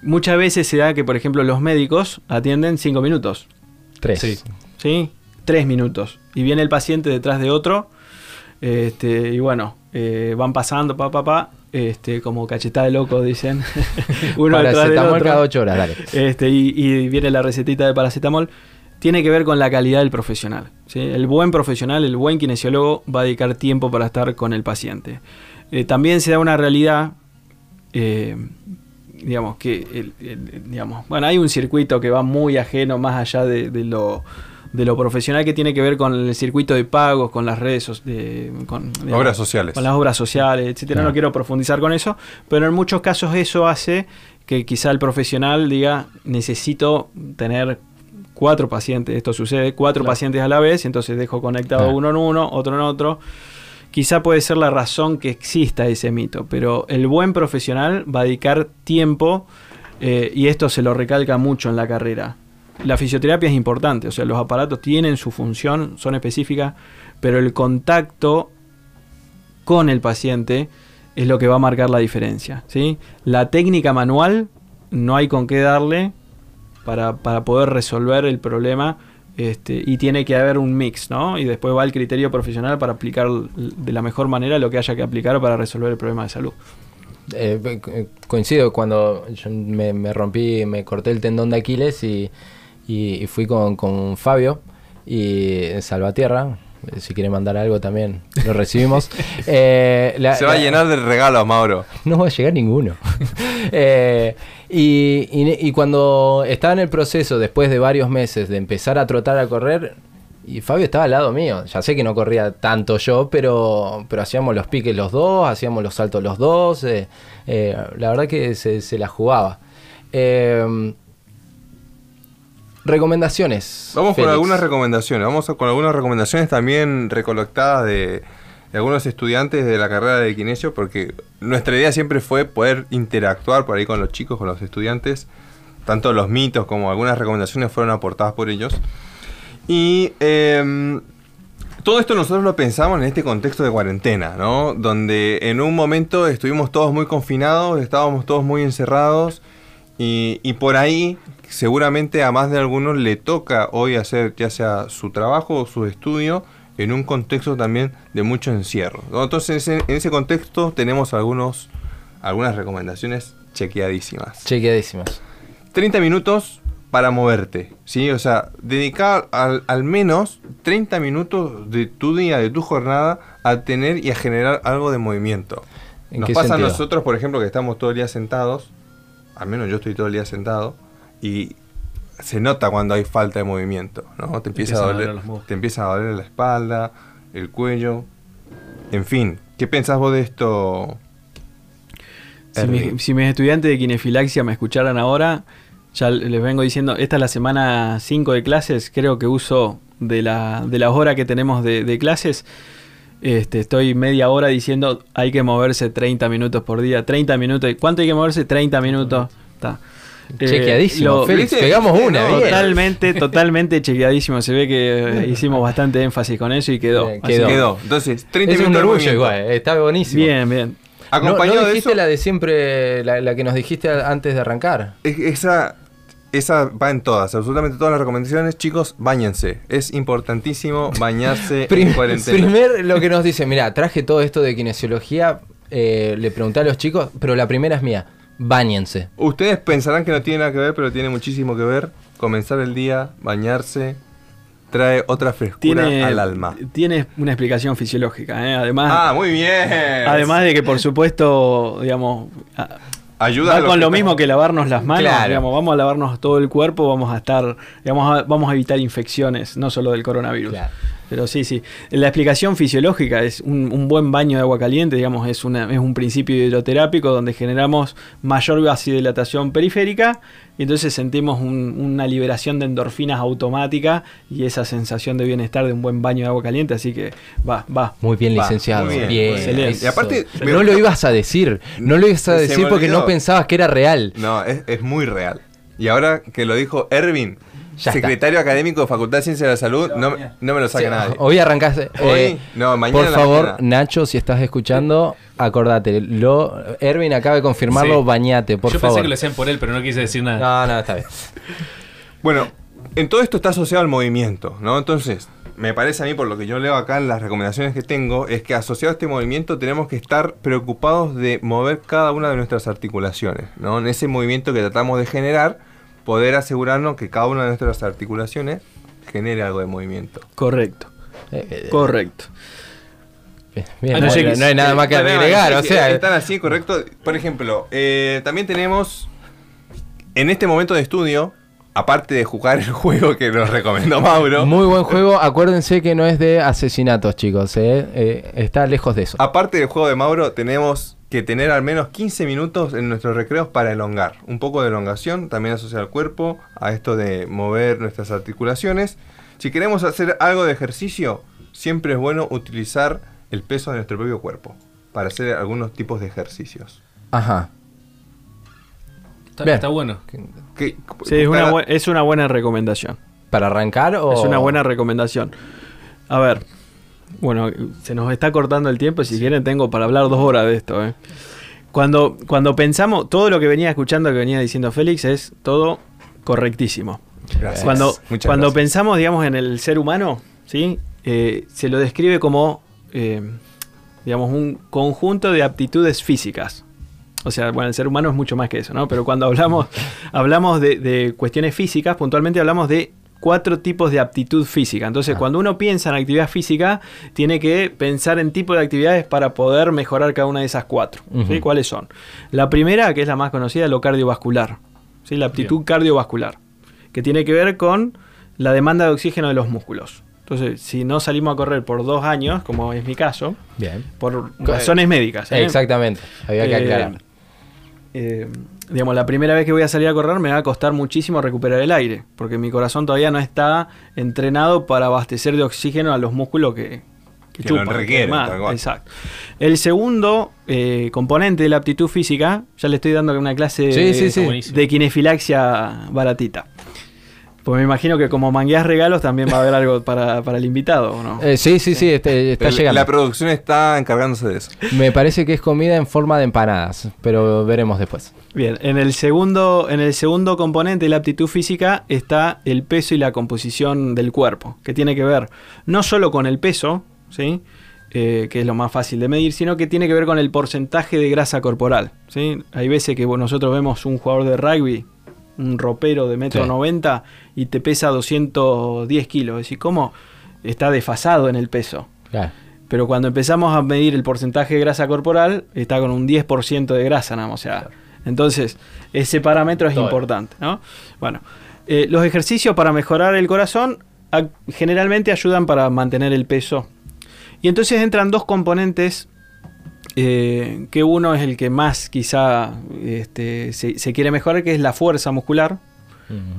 muchas veces se da que, por ejemplo, los médicos atienden cinco minutos, Tres. Sí. ¿sí? Tres minutos. Y viene el paciente detrás de otro. Este, y bueno, eh, van pasando, pa, pa, pa, este, como cachetada de loco, dicen. Uno del Paracetamol cada ocho horas, dale. Este, y, y viene la recetita de paracetamol. Tiene que ver con la calidad del profesional. ¿sí? El buen profesional, el buen kinesiólogo va a dedicar tiempo para estar con el paciente. Eh, también se da una realidad, eh, digamos, que, el- el- digamos, bueno, hay un circuito que va muy ajeno, más allá de, de lo, de lo profesional que tiene que ver con el circuito de pagos, con las redes, so- de, con, Obras sociales. con las obras sociales, etcétera. No quiero profundizar con eso, pero en muchos casos eso hace que quizá el profesional diga necesito tener cuatro pacientes, esto sucede, cuatro Claro. pacientes a la vez, entonces dejo conectado Claro. uno en uno, otro en otro. Quizá puede ser la razón que exista ese mito, pero el buen profesional va a dedicar tiempo eh, y esto se lo recalca mucho en la carrera. La fisioterapia es importante, o sea, los aparatos tienen su función, son específicas, pero el contacto con el paciente es lo que va a marcar la diferencia. ¿sí? La técnica manual no hay con qué darle para, para poder resolver el problema este, y tiene que haber un mix, ¿no? Y después va el criterio profesional para aplicar de la mejor manera lo que haya que aplicar para resolver el problema de salud. Eh, co- coincido cuando yo me rompí, me corté el tendón de Aquiles y, y- y fui con, con Fabio y en Salvatierra. Si quiere mandar algo también lo recibimos. Eh, la- Se va a llenar de regalos, Mauro. No va a llegar ninguno. Eh, y, y- y cuando estaba en el proceso, después de varios meses de empezar a trotar a correr, y Fabio estaba al lado mío. Ya sé que no corría tanto yo, pero, pero hacíamos los piques los dos, hacíamos los saltos los dos. eh, la verdad que se, se la jugaba. Recomendaciones. Vamos con algunas recomendaciones. Vamos con algunas recomendaciones también recolectadas de, de algunos estudiantes de la carrera de kinesio, porque nuestra idea siempre fue poder interactuar por ahí con los chicos, con los estudiantes. Tanto los mitos como algunas recomendaciones fueron aportadas por ellos. Y em, todo esto nosotros lo pensamos en este contexto de cuarentena, ¿no? Donde en un momento estuvimos todos muy confinados, estábamos todos muy encerrados y, y por ahí seguramente a más de algunos le toca hoy hacer ya sea su trabajo o su estudio en un contexto también de mucho encierro. Entonces en, en ese contexto tenemos algunos, algunas recomendaciones chequeadísimas. Chequeadísimas. 30 minutos para moverte, ¿sí? O sea, dedicar al, al menos 30 minutos de tu día, de tu jornada, a tener y a generar algo de movimiento. ¿En Nos qué pasa sentido? a nosotros, por ejemplo, que estamos todo el día sentados, al menos yo estoy todo el día sentado y se nota cuando hay falta de movimiento, ¿no? Te empieza, a a doler, doler los músculos. te empieza a doler la espalda, el cuello, en fin. ¿Qué pensás vos de esto? Si, mis, si mis estudiantes de kinefilaxia me escucharan ahora, ya les vengo diciendo, esta es la semana 5 de clases, creo que uso de, la, de las horas que tenemos de, de clases, este, estoy media hora diciendo hay que moverse 30 minutos por día, 30 minutos, ¿cuánto hay que moverse? 30 minutos. Está. Eh, Chequeadísimo, Félix. ¿viste? Pegamos una, No, bien. Totalmente, totalmente chequeadísimo. Se ve que eh, hicimos bastante énfasis con eso y quedó. Bien, quedó. que- Quedó. Entonces, 30 Es un minutos de orgullo igual, eh, está buenísimo. Bien, bien. ¿No, Acompañado no de dijiste eso, la de siempre, la, la que nos dijiste antes de arrancar? es- esa, esa va en todas, absolutamente todas las recomendaciones. Chicos, bañense. Es importantísimo bañarse en cuarentena. primer lo que nos dice, mira, traje todo esto de kinesiología, eh, le pregunté a los chicos, pero la primera es mía, bañense. Ustedes pensarán que no tiene nada que ver, pero tiene muchísimo que ver. Comenzar el día, bañarse, trae otra frescura Tiene, al alma. tiene una explicación fisiológica. ¿eh? Además, Ah, muy bien. además de que, por supuesto, digamos, a- ayuda va con lo que- mismo que lavarnos las manos. Claro. Digamos, vamos a lavarnos todo el cuerpo, vamos a estar, digamos, a- vamos a evitar infecciones, no solo del coronavirus. Claro. Pero sí, sí. La explicación fisiológica es un, un buen baño de agua caliente, digamos, es, una, es un principio hidroterápico donde generamos mayor vasodilatación periférica y entonces sentimos un- una liberación de endorfinas automática y esa sensación de bienestar de un buen baño de agua caliente. Así que va, va. Muy bien, Va, licenciado. muy bien, bien. muy bien. eso. Y aparte, me no lo ibas a decir, no lo ibas a decir porque no pensabas que era real. No, es, es muy real. Y ahora que lo dijo Ervin, Ya secretario académico de Facultad de Ciencias de la Salud, no, no me lo saca Sí, nadie. Hoy arrancaste. Hoy, eh, no, mañana Por favor, mañana. Nacho, si estás escuchando, acordate. Lo, Erwin acaba de confirmarlo, Sí. bañate, por Yo favor. pensé que lo hacían por él, pero no quise decir nada. No, no, está bien. Bueno, en todo esto está asociado al movimiento, ¿no? Entonces, me parece a mí, por lo que yo leo acá en las recomendaciones que tengo, es que asociado a este movimiento tenemos que estar preocupados de mover cada una de nuestras articulaciones, ¿no? En ese movimiento que tratamos de generar, poder asegurarnos que cada una de nuestras articulaciones genere algo de movimiento. Correcto, Eh, eh, correcto. bien, Ah, no, hay nada más que agregar, o sea. Están así, correcto. Por ejemplo, eh, también tenemos en este momento de estudio, aparte de jugar el juego que nos recomendó Mauro, Muy buen juego. Acuérdense que no es de asesinatos, chicos. eh, eh, está lejos de eso. aparte del juego de Mauro, tenemos que tener al menos 15 minutos en nuestros recreos para elongar. Un poco de elongación, también asociado al cuerpo, a esto de mover nuestras articulaciones. Si queremos hacer algo de ejercicio, siempre es bueno utilizar el peso de nuestro propio cuerpo para hacer algunos tipos de ejercicios. Ajá. Está, Bien. está bueno. Que- Sí, es una, para- bu- es una buena recomendación. ¿Para arrancar o.? Es una buena recomendación. A ver, bueno, se nos está cortando el tiempo. Si quieren, tengo para hablar dos horas de esto. ¿eh? Cuando, cuando pensamos, todo lo que venía escuchando, que venía diciendo Félix, es todo correctísimo. Gracias. Cuando, Muchas cuando gracias. pensamos, digamos, en el ser humano, ¿sí? Eh, se lo describe como, eh, digamos, un conjunto de aptitudes físicas. O sea, bueno, el ser humano es mucho más que eso, ¿no? Pero cuando hablamos, hablamos de, de cuestiones físicas, puntualmente hablamos de cuatro tipos de aptitud física. Entonces, Ah. cuando uno piensa en actividad física, tiene que pensar en tipo de actividades para poder mejorar cada una de esas cuatro. ¿sí? Ujú. ¿Cuáles son? La primera, que es la más conocida, lo cardiovascular. ¿sí? La aptitud cardiovascular, que tiene que ver con la demanda de oxígeno de los músculos. Entonces, si no salimos a correr por dos años, como es mi caso, Bien. por razones médicas. ¿eh? Exactamente. Había que Eh, aclarar. eh, digamos, la primera vez que voy a salir a correr me va a costar muchísimo recuperar el aire, porque mi corazón todavía no está entrenado para abastecer de oxígeno a los músculos que, que Que lo chupan, requieren, que más. tal cual. Exacto. El segundo eh, componente de la aptitud física, ya le estoy dando una clase Sí, sí, sí. De kinefilaxia baratita. Pues me imagino que como mangueas regalos también va a haber algo para, para el invitado, ¿o no? Eh, sí, sí, sí, este, está El- llegando. La producción está encargándose de eso. Me parece que es comida en forma de empanadas, pero veremos después. Bien, en el segundo, en el segundo componente de la aptitud física está el peso y la composición del cuerpo, que tiene que ver no solo con el peso, ¿sí? Eh, que es lo más fácil de medir, sino que tiene que ver con el porcentaje de grasa corporal. ¿sí? Hay veces que bueno, nosotros vemos un jugador de rugby, un ropero de metro Sí. noventa, y te pesa 210 kilos. ¿Y cómo está desfasado en el peso? Claro. Pero cuando empezamos a medir el porcentaje de grasa corporal, está con un 10% de grasa nada más. O sea, Entonces, ese parámetro es Todo. importante, ¿no? Bueno, eh, los ejercicios para mejorar el corazón generalmente ayudan para mantener el peso. Y entonces entran dos componentes eh, que uno es el que más quizá este, se, se quiere mejorar, que es la fuerza muscular.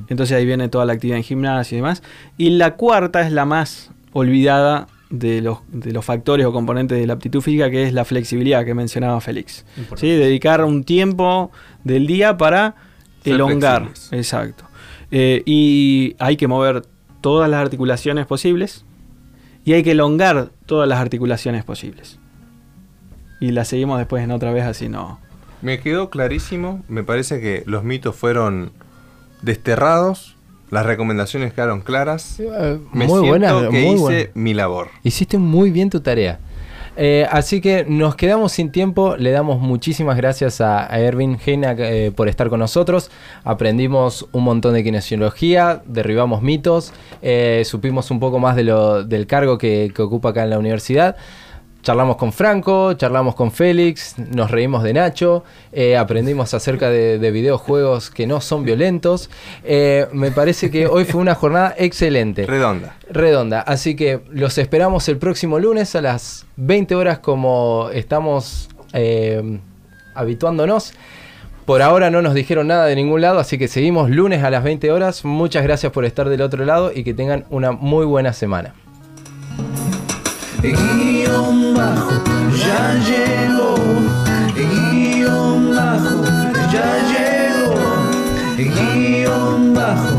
Entonces ahí viene toda la actividad en gimnasio y demás. Y la cuarta es la más olvidada de los, de los factores o componentes de la aptitud física, que es la flexibilidad que mencionaba Félix. ¿Sí? Dedicar un tiempo del día para Ser elongar. flexibles. Exacto. Eh, y hay que mover todas las articulaciones posibles y hay que elongar todas las articulaciones posibles. Y la seguimos después en otra vez, así no. Me quedó clarísimo. Me parece que los mitos fueron desterrados. Las recomendaciones quedaron claras. Eh, Me muy buena, que muy hice buena. mi labor. Hiciste muy bien tu tarea. Eh, así que nos quedamos sin tiempo. Le damos muchísimas gracias a, a Erwin Heina eh, por estar con nosotros. Aprendimos un montón de kinesiología, derribamos mitos, eh, supimos un poco más de lo, del cargo que, que ocupa acá en la universidad. Charlamos con Franco, charlamos con Félix, nos reímos de Nacho, eh, aprendimos acerca de, de videojuegos que no son violentos. Eh, me parece que hoy fue una jornada excelente Redonda. redonda. Así que los esperamos el próximo lunes a las 20 horas como estamos eh, habituándonos. Por ahora no nos dijeron nada de ningún lado, así que seguimos lunes a las 20 horas. Muchas gracias por estar del otro lado y que tengan una muy buena semana. Guion bajo, ya llegó, guion bajo, ya llegó, guion bajo,